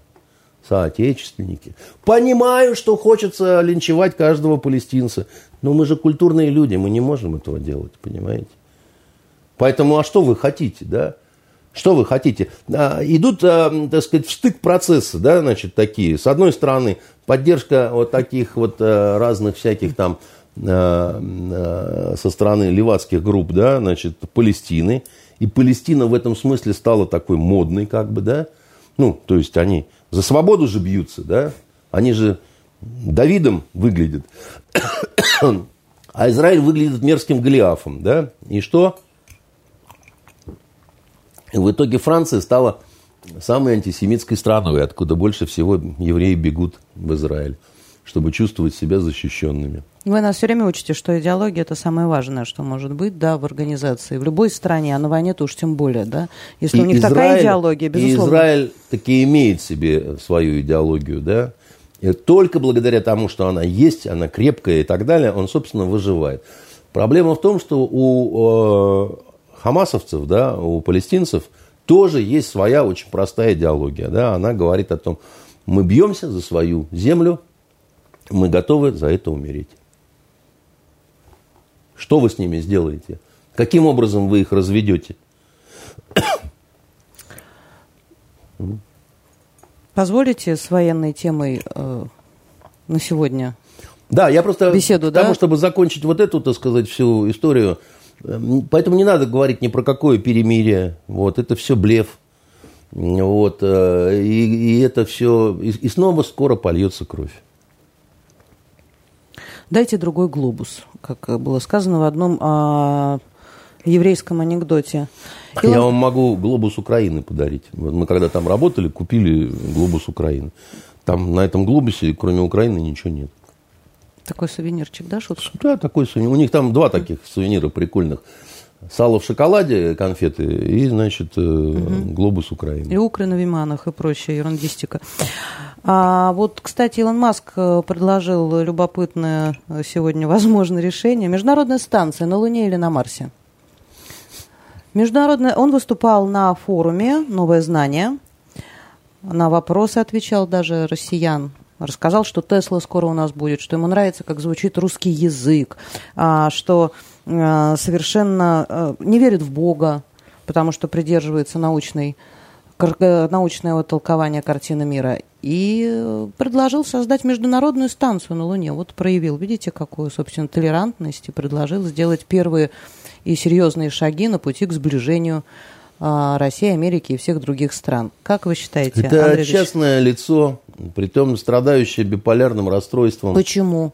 соотечественники. Понимаю, что хочется линчевать каждого палестинца. Но мы же культурные люди, мы не можем этого делать, понимаете? Поэтому, а что вы хотите, да? Что вы хотите? А, идут, а, так сказать, в стык процессы, да, значит, такие. С одной стороны, поддержка вот таких вот а, разных всяких там а, а, со стороны левацких групп, да, значит, Палестины. И Палестина в этом смысле стала такой модной, как бы, да. Ну, то есть они за свободу же бьются, да. Они же Давидом выглядят. [coughs] А Израиль выглядит мерзким Голиафом, да? И что? И в итоге Франция стала самой антисемитской страной, откуда больше всего евреи бегут в Израиль, чтобы чувствовать себя защищенными. Вы нас все время учите, что идеология это самое важное, что может быть, да, в организации. В любой стране, а на войне то уж тем более, да. Если и у них Израиль, такая идеология, безусловно. И Израиль таки имеет себе свою идеологию, да. И только благодаря тому, что она есть, она крепкая и так далее, он, собственно, выживает. Проблема в том, что у э, хамасовцев, да, у палестинцев тоже есть своя очень простая идеология. Да? Она говорит о том, мы бьемся за свою землю, мы готовы за это умереть. Что вы с ними сделаете? Каким образом вы их разведете? Позволите с военной темой э, на сегодня да, я просто беседу, тому, да? чтобы закончить вот эту, так сказать, всю историю. Эм, поэтому не надо говорить ни про какое перемирие. Вот, это все блеф. Вот, э, и, и это все... И, и снова скоро польется кровь. Дайте другой глобус, как было сказано в одном а, еврейском анекдоте. И Я вам могу глобус Украины подарить. Мы когда там работали, купили глобус Украины. Там на этом глобусе, кроме Украины, ничего нет. Такой сувенирчик, да, шутка? Да, такой сувенир. У них там два таких сувенира прикольных. Сало в шоколаде, конфеты и, значит, угу. глобус Украины. И укры на виманах и прочая ерундистика. А вот, кстати, Илон Маск э, предложил любопытное э, сегодня [laughs] возможное решение. Международная станция на Луне или на Марсе? Международная... Он выступал на форуме «Новое знание». На вопросы отвечал даже россиян рассказал, что Тесла скоро у нас будет, что ему нравится, как звучит русский язык, а, что а, совершенно а, не верит в Бога, потому что придерживается научной, э, научного толкования картины мира. И предложил создать международную станцию на Луне. Вот проявил, видите, какую, собственно, толерантность и предложил сделать первые и серьезные шаги на пути к сближению России, Америки и всех других стран. Как вы считаете, Это Андрей частное лицо, притом страдающее биполярным расстройством. Почему?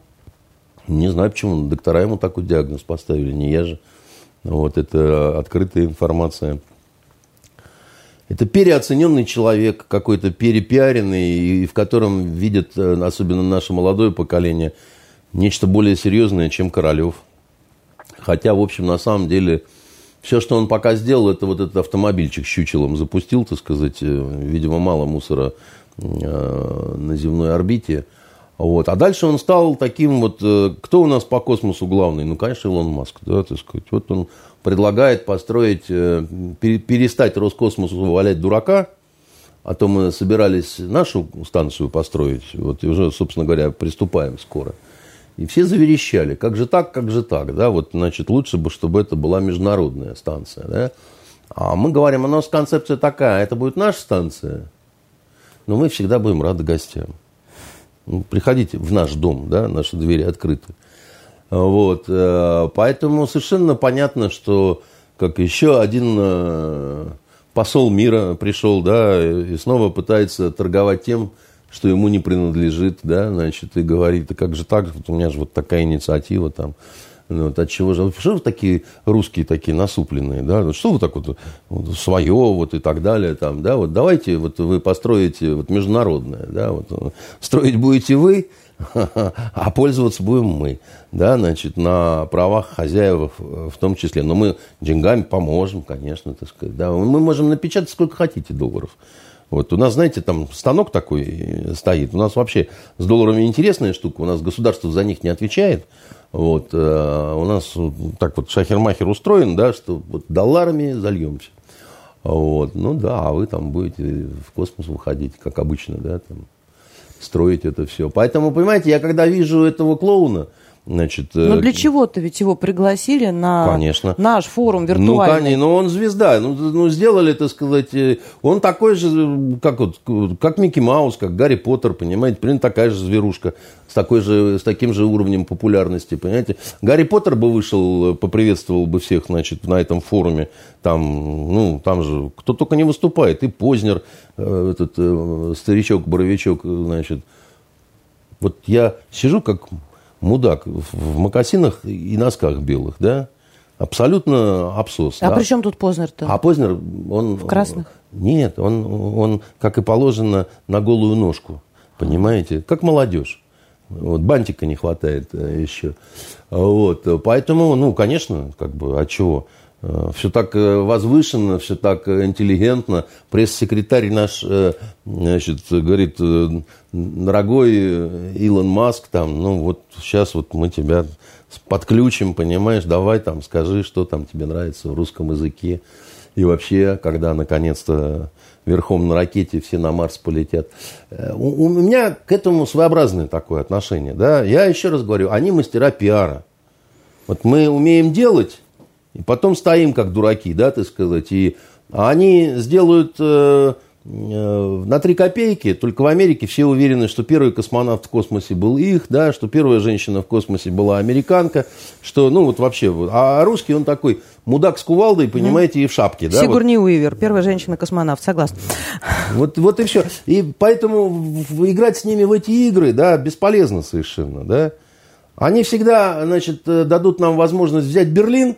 Не знаю, почему. Доктора ему такой диагноз поставили, не я же. Вот, это открытая информация. Это переоцененный человек, какой-то перепиаренный, и в котором видят, э, особенно наше молодое поколение, нечто более серьезное, чем Королев. Хотя, в общем, на самом деле, все, что он пока сделал, это вот этот автомобильчик щучелом запустил, так сказать. Э, видимо, мало мусора э, на земной орбите. Вот. А дальше он стал таким вот... Э, кто у нас по космосу главный? Ну, конечно, Илон Маск. Да, так сказать. Вот он предлагает построить... Перестать Роскосмосу валять дурака. А то мы собирались нашу станцию построить. Вот, и уже, собственно говоря, приступаем скоро. И все заверещали, как же так, как же так, да, вот, значит, лучше бы, чтобы это была международная станция, да. А мы говорим, у нас концепция такая, это будет наша станция, но мы всегда будем рады гостям. Ну, приходите в наш дом, да, наши двери открыты. Вот, э, поэтому совершенно понятно, что как еще один э, посол мира пришел, да, и снова пытается торговать тем, что ему не принадлежит, да, значит, и говорит, да как же так, вот у меня же вот такая инициатива там, Ну, вот, от чего же? Что вы такие русские такие насупленные, да? Что вы так вот, вот свое вот и так далее там, да? Вот давайте вот вы построите вот международное, да? Вот строить будете вы, [laughs] а пользоваться будем мы, да, значит, на правах хозяев в том числе. Но мы деньгами поможем, конечно, так сказать, да. Мы можем напечатать сколько хотите долларов. Вот у нас, знаете, там станок такой стоит. У нас вообще с долларами интересная штука. У нас государство за них не отвечает. Вот, э, у нас так вот шахер-махер устроен, да, что вот долларами зальемся. Вот, ну да, а вы там будете в космос выходить, как обычно, да, там, строить это все. Поэтому, понимаете, я когда вижу этого клоуна, Значит, Но э, для чего-то ведь его пригласили на конечно. наш форум виртуальный. Ну, конечно, ну он звезда. Ну, ну, сделали, так сказать, э, он такой же, как, вот, как Микки Маус, как Гарри Поттер, понимаете, примерно такая же зверушка с, такой же, с таким же уровнем популярности, понимаете. Гарри Поттер бы вышел, поприветствовал бы всех, значит, на этом форуме. Там, ну, там же кто только не выступает. И Познер, э, этот старичок-боровичок, значит. Вот я сижу как мудак в мокасинах и носках белых, да? Абсолютно абсос. А да? при чем тут Познер-то? А Познер, он... В красных? Нет, он, он, как и положено, на голую ножку, понимаете? Как молодежь. Вот, бантика не хватает э, еще. Вот, поэтому, ну, конечно, как бы, от чего? Э, все так э, возвышенно, все так интеллигентно. Пресс-секретарь наш значит, говорит, дорогой Илон Маск, там, ну вот сейчас вот мы тебя подключим, понимаешь, давай там скажи, что там тебе нравится в русском языке. И вообще, когда наконец-то верхом на ракете все на Марс полетят. У, у меня к этому своеобразное такое отношение. Да? Я еще раз говорю, они мастера пиара. Вот мы умеем делать, и потом стоим как дураки, да, так сказать. И они сделают э, э, на три копейки, только в Америке все уверены, что первый космонавт в космосе был их, да, что первая женщина в космосе была американка, что, ну, вот вообще, а русский он такой мудак с кувалдой, понимаете, и в шапке, да. Сигурни вот. Уивер, первая женщина-космонавт, согласна. Вот, вот и все. И поэтому играть с ними в эти игры, да, бесполезно совершенно, да. Они всегда, значит, э, дадут нам возможность взять Берлин,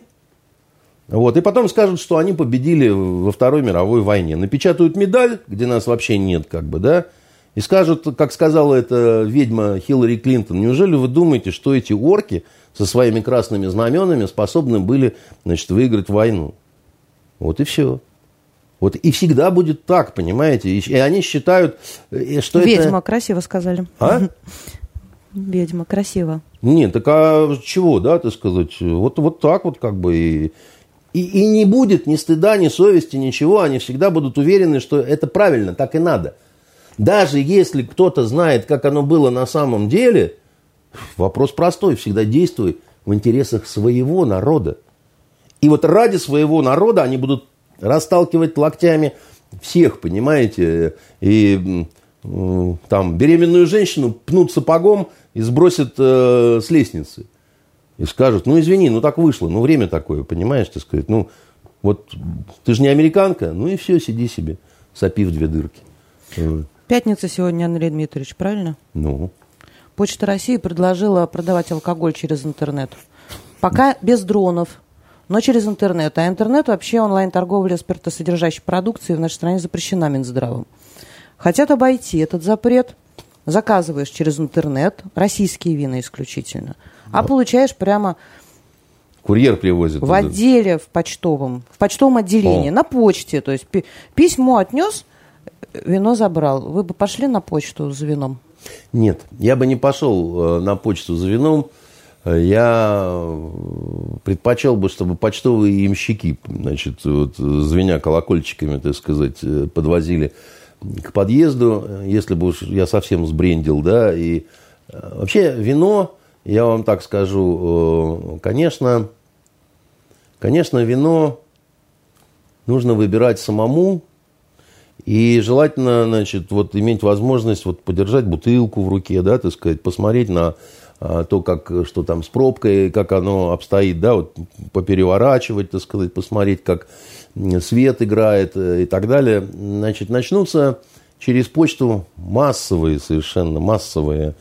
вот, и потом скажут, что они победили во Второй мировой войне. Напечатают медаль, где нас вообще нет, как бы, да, и скажут, как сказала эта ведьма Хиллари Клинтон, неужели вы думаете, что эти орки со своими красными знаменами способны были, значит, выиграть войну? Вот и все. Вот и всегда будет так, понимаете? И, они считают, э, что Ведьма, это... Ведьма, красиво сказали. А? [laughs] Ведьма, красиво. Нет, так а чего, да, ты сказать? Вот, вот так вот как бы и... И, и не будет ни стыда, ни совести, ничего. Они всегда будут уверены, что это правильно, так и надо. Даже если кто-то знает, как оно было на самом деле, вопрос простой. Всегда действуй в интересах своего народа. И вот ради своего народа они будут расталкивать локтями всех, понимаете, и там беременную женщину пнут сапогом и сбросят э, с лестницы и скажут, ну извини, ну так вышло, ну время такое, понимаешь, так сказать, ну вот ты же не американка, ну и все, сиди себе, сопи в две дырки. Пятница сегодня, Андрей Дмитриевич, правильно? Ну. Почта России предложила продавать алкоголь через интернет. Пока без дронов, но через интернет. А интернет вообще онлайн-торговля спиртосодержащей продукцией в нашей стране запрещена Минздравом. Хотят обойти этот запрет. Заказываешь через интернет, российские вина исключительно – а получаешь прямо Курьер привозит. В отделе, в почтовом, в почтовом отделении, О. на почте. То есть письмо отнес, вино забрал. Вы бы пошли на почту за вином? Нет, я бы не пошел э, на почту за вином. Я предпочел бы, чтобы почтовые имщики, значит, вот, звеня колокольчиками, так сказать, э, подвозили к подъезду, если бы уж я совсем сбрендил, да, и э, вообще вино, я вам так скажу, э, конечно, конечно, вино нужно выбирать самому, и желательно, значит, вот иметь возможность вот подержать бутылку в руке, да, так сказать, посмотреть на а, то, как, что там с пробкой, как оно обстоит, да, вот попереворачивать, так сказать, посмотреть, как свет играет э, и так далее. Значит, начнутся через почту массовые, совершенно массовые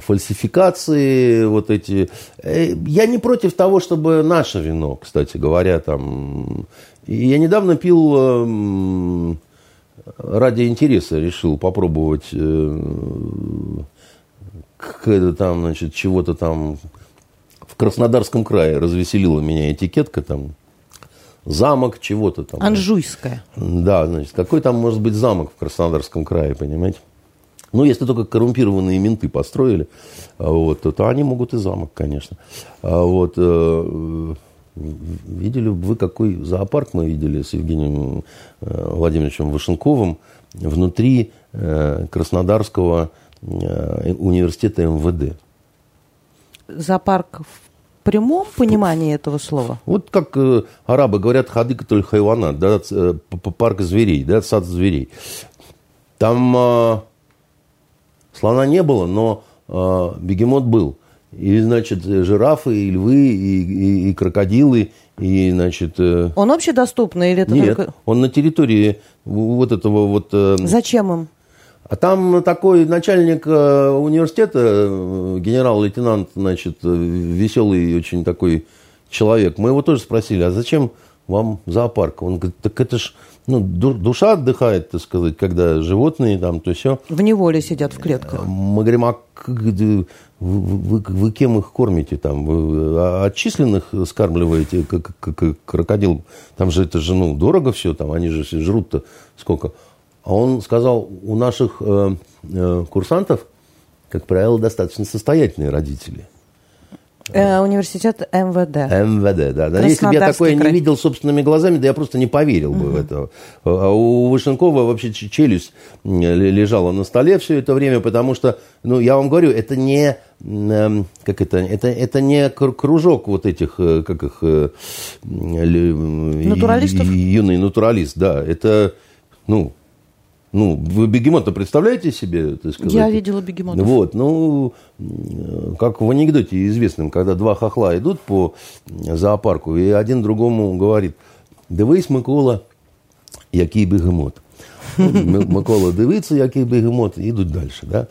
фальсификации, вот эти. Э, я не против того, чтобы наше вино, кстати говоря, там. Я недавно пил э, ради интереса, решил попробовать э, какое-то там, значит, чего-то там в Краснодарском крае развеселила меня этикетка там замок чего-то там. Анжуйская. Да, значит, какой там может быть замок в Краснодарском крае, понимаете? Ну, если только коррумпированные менты построили, вот, то, они могут и замок, конечно. А вот, э, видели бы вы, какой зоопарк мы видели с Евгением э, Владимировичем Вашенковым внутри э, Краснодарского университета МВД. Зоопарк в прямом понимании этого слова? Вот как э, арабы говорят хадыка толь хайванат, да, парк зверей, да, сад зверей. Там э, слона не было, но э, бегемот был. И, значит, жирафы, и львы, и, и, и крокодилы, и, значит... Э... Он общедоступный или это Нет, только... он на территории вот этого вот... Э... Зачем им? А там такой начальник э, университета, э, генерал-лейтенант, значит, э, веселый очень такой человек. Мы его тоже спросили, а зачем вам зоопарк? Он говорит, так это ж ну, душа отдыхает, так сказать, когда животные там, то все. В неволе сидят в клетках. Мы говорим, а вы, вы, вы кем их кормите там? Вы отчисленных скармливаете, как, как крокодил? Там же это же, ну, дорого все, там они же жрут-то сколько. А он сказал, у наших э, э, курсантов, как правило, достаточно состоятельные родители. Э, университет МВД. МВД, да. да. Если бы я такое край. не видел собственными глазами, да я просто не поверил бы угу. в это. А у Вышенкова вообще челюсть лежала на столе все это время, потому что, ну, я вам говорю, это не, эм, как это, это, это не кружок вот этих, э, как их... Э, Натуралистов? Юный натуралист, да. Это, ну, ну, вы бегемота представляете себе? Так сказать? Я видела бегемотов. Вот, ну, как в анекдоте известном, когда два хохла идут по зоопарку, и один другому говорит, дивись, Микола, який бегемот. Микола дивиться, який бегемот, і йдуть далі. Да?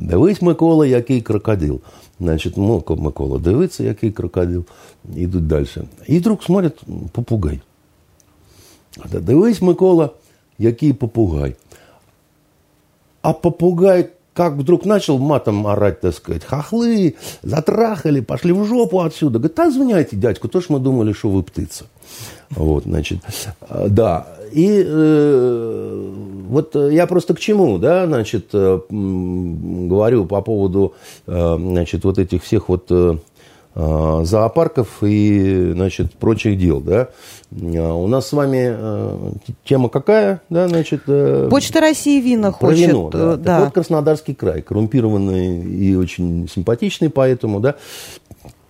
Дивись, Микола, який крокодил. Значить, Микола дивиться, який крокодил, йдуть далі. І вдруг смотрять попугай. Дивись, Микола, який попугай. А попугай как вдруг начал матом орать, так сказать, хохлы, затрахали, пошли в жопу отсюда. Говорит, да звоняйте, дядьку, то ж мы думали, что вы птица. Вот, значит, да. И э, вот я просто к чему, да, значит, э, говорю по поводу, э, значит, вот этих всех вот Э, зоопарков и, значит, прочих дел, да. Э, у нас с вами э, тема какая, да, значит... Почта России вина про хочет. Вино, да. да. Так вот, Краснодарский край, коррумпированный и очень симпатичный поэтому, да.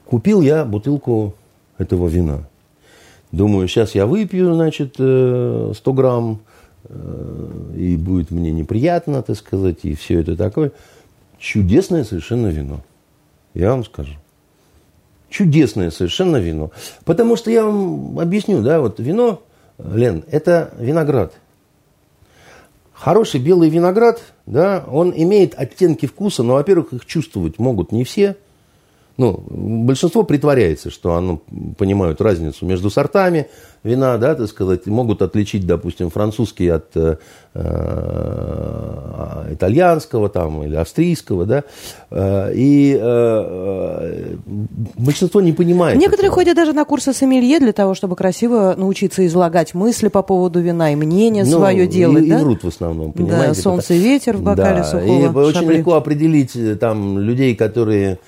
Купил я бутылку этого вина. Думаю, сейчас я выпью, значит, 100 грамм, и будет мне неприятно, так сказать, и все это такое. Чудесное совершенно вино. Я вам скажу. Чудесное совершенно вино. Потому что я вам объясню, да, вот вино, Лен, это виноград. Хороший белый виноград, да, он имеет оттенки вкуса, но, во-первых, их чувствовать могут не все – ну, большинство притворяется, что оно понимают разницу между сортами вина, да, так сказать, могут отличить, допустим, французский от э, э, итальянского там, или австрийского, да, э, и э, э, большинство не понимает. Некоторые этого. ходят даже на курсы сомелье для того, чтобы красиво научиться излагать мысли по поводу вина и мнение ну, свое делать, и, да? И врут в основном, понимаете? Да, солнце и ветер в бокале да, сухого И очень легко определить там людей, которые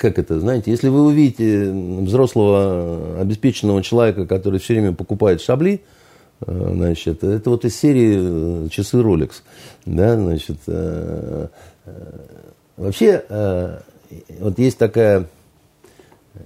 как это, знаете, если вы увидите взрослого обеспеченного человека, который все время покупает шабли, э, значит, это вот из серии э, часы Rolex, да, значит, э, вообще вот есть такая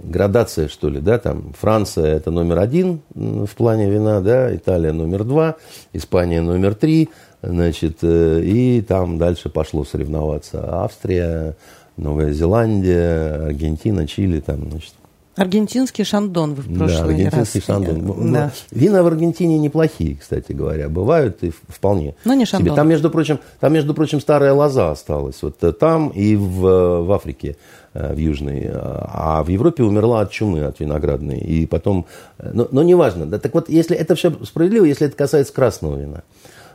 градация, что ли, да, там Франция это номер один в плане вина, да, Италия номер два, Испания номер три, значит, и там дальше пошло соревноваться. Австрия, Новая Зеландия, Аргентина, Чили, там, значит. Аргентинский шандон вы в прошлый да, аргентинский раз. шандон. Да. Вина в Аргентине неплохие, кстати говоря, бывают и вполне. Но не шандон. Себе. Там, между прочим, там, между прочим, старая лоза осталась. Вот э, там и в, в Африке, э, в Южной. А в Европе умерла от чумы, от виноградной. И потом... Э, но, но неважно. Да, так вот, если это все справедливо, если это касается красного вина,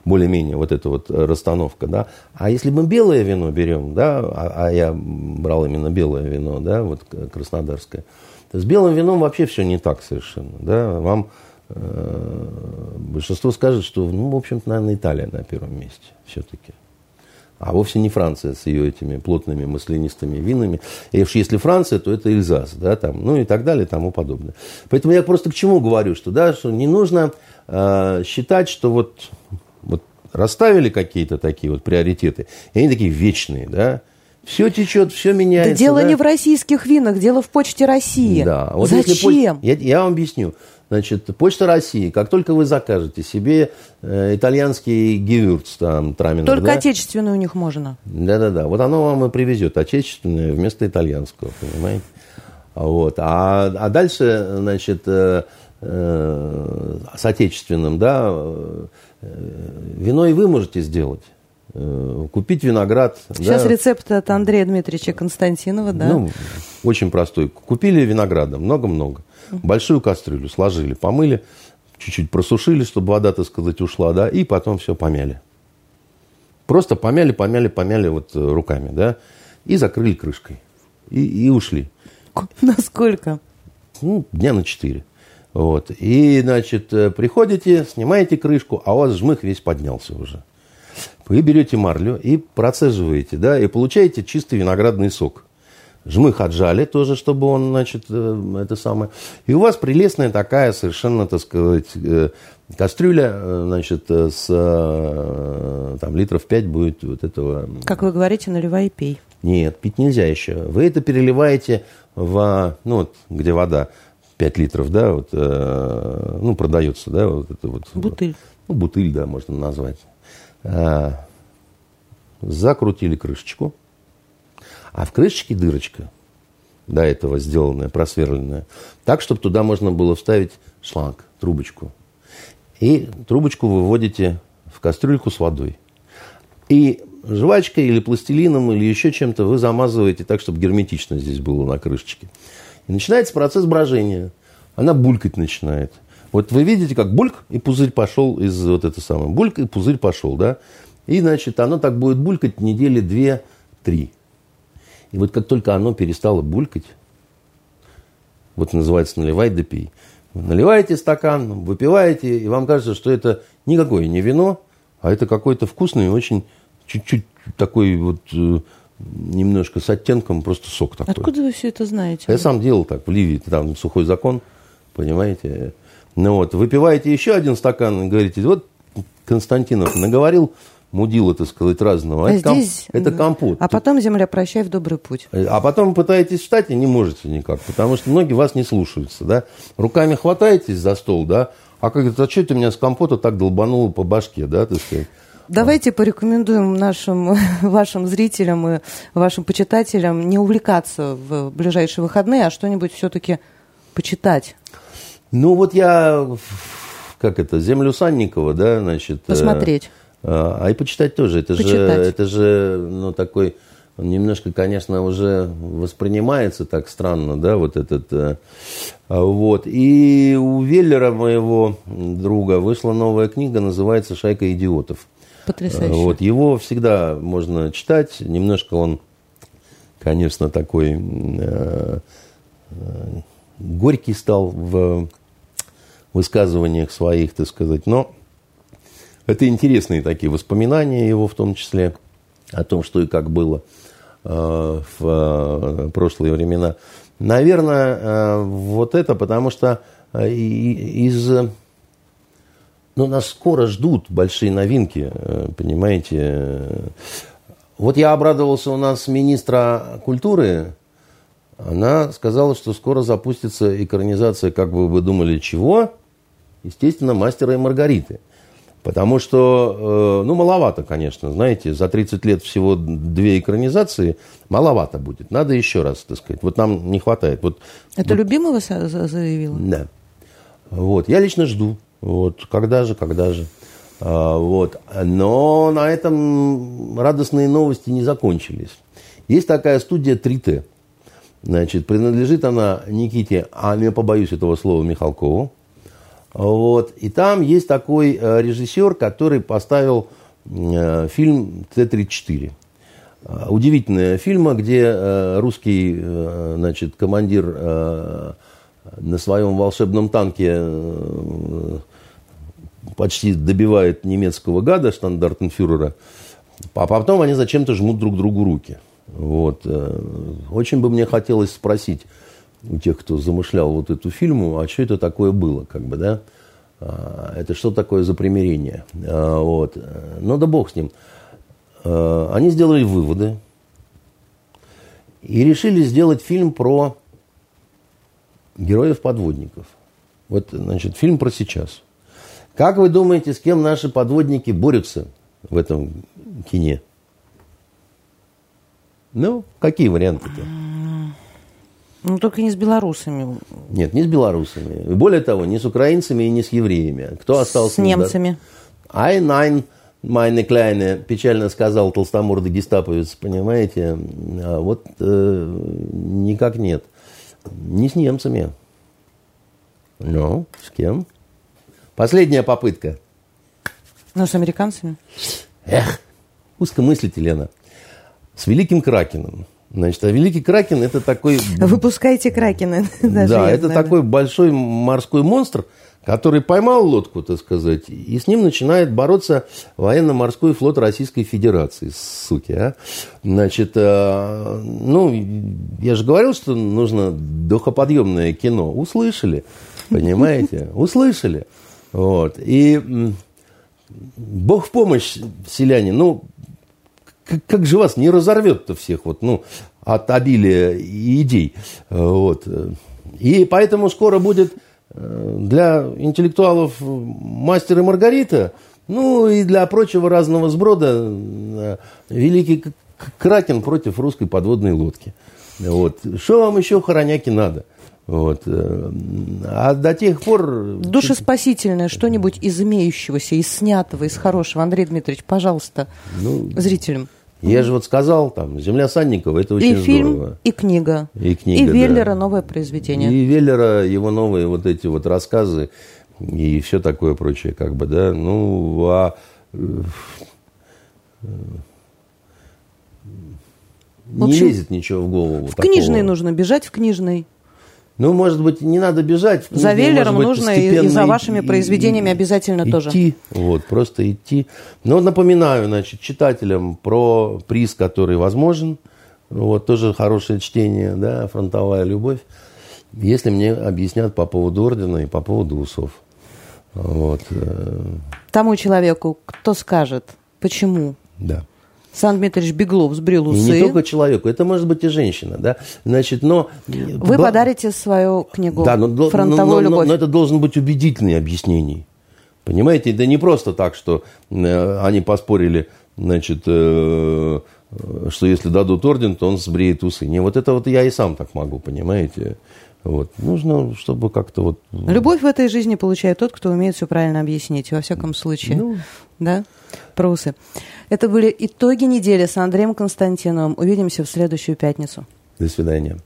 более-менее вот эта вот расстановка, да. А если мы белое вино берем, да, а, а я брал именно белое вино, да, вот краснодарское, с белым вином вообще все не так совершенно. Да? Вам э, большинство скажет, что, ну, в общем-то, наверное, Италия на первом месте все-таки. А вовсе не Франция с ее этими плотными маслянистыми винами. И уж если Франция, то это Эльзас, да, там, ну и так далее, и тому подобное. Поэтому я просто к чему говорю, что, да, что не нужно э, считать, что вот расставили какие-то такие вот приоритеты, и они такие вечные, да, все течет, все меняется. Да дело да? не в российских винах, дело в Почте России. Да. Вот Зачем? я, я вам объясню. Значит, Почта России, как только вы закажете себе э, итальянский гевюрц, там, траминер, Только да? отечественный у них можно. Да-да-да. Вот оно вам и привезет отечественное вместо итальянского, понимаете? Вот. А, а дальше, значит, э, э, с отечественным, да, э, вино и вы можете сделать. Э, купить виноград. Сейчас да. рецепт от Андрея Дмитриевича Константинова, да? Ну, очень простой. Купили винограда, много-много. Большую кастрюлю сложили, помыли, чуть-чуть просушили, чтобы вода, так сказать, ушла, да, и потом все помяли. Просто помяли, помяли, помяли вот э, руками, да, и закрыли крышкой. И, и ушли. [laughs] Насколько? Ну, дня на четыре. Вот. И, значит, э, приходите, снимаете крышку, а у вас жмых весь поднялся уже. Вы берете марлю и процеживаете, да, и получаете чистый виноградный сок. Жмых отжали тоже, чтобы он, значит, э, это самое. И у вас прелестная такая совершенно, так сказать, э, кастрюля, значит, с там литров 5 будет вот этого. Как вы говорите, наливай и пей. Нет, пить нельзя еще. Вы это переливаете в, ну вот, где вода, 5 литров, да, вот, ну, продается, да, вот это вот. Бутыль. Ну, бутыль, да, можно назвать. А, закрутили крышечку, а в крышечке дырочка, до этого сделанная, просверленная, так, чтобы туда можно было вставить шланг, трубочку. И трубочку выводите в кастрюльку с водой. И жвачкой или пластилином или еще чем-то вы замазываете так, чтобы герметично здесь было на крышечке. И начинается процесс брожения. Она булькать начинает. Вот вы видите, как бульк, и пузырь пошел из вот это самое. Бульк, и пузырь пошел, да? И, значит, оно так будет булькать недели две-три. И вот как только оно перестало булькать, вот называется наливай да пей. Вы наливаете стакан, выпиваете, и вам кажется, что это никакое не вино, а это какой-то вкусный, очень чуть-чуть такой вот э, немножко с оттенком, просто сок такой. Откуда вы все это знаете? Я сам делал так в Ливии, там сухой закон, понимаете. Ну вот, выпиваете еще один стакан и говорите, вот Константинов наговорил мудила, так сказать, разного. А это, здесь... комп... это компот. А потом земля прощай в добрый путь. А потом пытаетесь встать и не можете никак, потому что многие вас не слушаются, да. Руками хватаетесь за стол, да, а как это, а что ты меня с компота так долбануло по башке, да, так сказать. Давайте порекомендуем нашим, [laughs] вашим зрителям и вашим почитателям не увлекаться в ближайшие выходные, а что-нибудь все-таки почитать. Ну, вот я, как это, землю Санникова, да, значит... Э, Посмотреть. А, а и почитать тоже. Это почитать. же, это же, ну, такой, немножко, конечно, уже воспринимается так странно, да, вот этот... Э, а, вот. И у Веллера, моего друга, вышла новая книга, называется «Шайка идиотов». Потрясающе. Вот. Его всегда можно читать. Немножко он, конечно, такой э, э, горький стал в высказываниях своих, так сказать. Но это интересные такие воспоминания его в том числе о том, что и как было э, в э, прошлые времена. Наверное, э, вот это, потому что из... Ну, нас скоро ждут большие новинки, понимаете. Вот я обрадовался у нас министра культуры, она сказала, что скоро запустится экранизация, как бы вы думали, чего? Естественно, «Мастера и Маргариты». Потому что, э, ну, маловато, конечно, знаете, за 30 лет всего две экранизации, маловато будет. Надо еще раз, так сказать. Вот нам не хватает. Вот, Это вот, любимого заявила? Да. Вот. Я лично жду. Вот. Когда же, когда же. А, вот. Но на этом радостные новости не закончились. Есть такая студия 3Т. Значит, принадлежит она Никите, а я побоюсь этого слова, Михалкову. Вот. И там есть такой э, режиссер, который поставил э, фильм Т-34. Э, удивительная фильма, где русский значит, командир на своем волшебном танке почти добивает немецкого гада, штандартенфюрера, а потом они зачем-то жмут друг другу руки. Вот. Очень бы мне хотелось спросить, у тех, кто замышлял вот эту фильму, а что это такое было, как бы, да? А, это что такое за примирение? А, вот. Ну да бог с ним. А, они сделали выводы и решили сделать фильм про героев-подводников. Вот, значит, фильм про сейчас. Как вы думаете, с кем наши подводники борются в этом кине? Ну, какие варианты-то? Ну, только не с белорусами. Нет, не с белорусами. Более того, не с украинцами и не с евреями. Кто остался? С немцами. Ай, найн, майне кляйне, печально сказал толстомордый гестаповец, понимаете? А вот э, никак нет. Не с немцами. Ну, с кем? Последняя попытка. Ну, с американцами. Эх, узко мыслите, Лена. С великим Кракеном. Значит, а Великий Кракен это такой... Выпускайте Кракена. [laughs] Да, это такой большой морской монстр, который поймал лодку, так сказать, и с ним начинает бороться военно-морской флот Российской Федерации, суки, а. Значит, э, ну, я же говорил, что нужно духоподъемное кино. Услышали, понимаете? [laughs] Услышали. Вот. И Бог в помощь, селяне. Ну, как, как же вас не разорвет-то всех вот, ну, от обилия идей. Вот. И поэтому скоро будет э, для интеллектуалов мастер и Маргарита, ну и для прочего разного сброда э, великий Кракен против русской подводной лодки. Вот. Что вам еще, хороняки, надо? Вот. Э, а до тех пор... Душеспасительное что-нибудь из имеющегося, из снятого, из хорошего. Андрей Дмитриевич, пожалуйста, ну, зрителям. Я же вот сказал, там, «Земля Санникова» – это очень и фильм, здорово. И книга. И книга, И Веллера да. новое произведение. И Веллера, его новые вот эти вот рассказы и все такое прочее, как бы, да. Ну, а... Общем, не лезет ничего в голову. В такого. книжный нужно бежать, в книжный. Ну, может быть, не надо бежать. За Веллером быть, нужно и, и за вашими и, произведениями и, обязательно идти, тоже. Идти, вот, просто идти. Но напоминаю, значит, читателям про приз, который возможен. Вот, тоже хорошее чтение, да, «Фронтовая любовь». Если мне объяснят по поводу ордена и по поводу усов. Вот. Э. Тому человеку, кто скажет, почему да. Сан Дмитриевич Беглов сбрил усы. И не только человеку, это может быть и женщина, да. Значит, но... Вы б... подарите свою книгу да, но, «Фронтовую но, любовь». Но, но это должен быть убедительный объяснений. Понимаете, это не просто так, что э, они поспорили, значит, э, что если дадут орден, то он сбреет усы. Не, вот это вот я и сам так могу, понимаете. Вот. Нужно, чтобы как-то вот... Любовь в этой жизни получает тот, кто умеет все правильно объяснить, во всяком случае. Ну... Да? Про усы. Это были итоги недели с Андреем Константиновым. Увидимся в следующую пятницу. До свидания.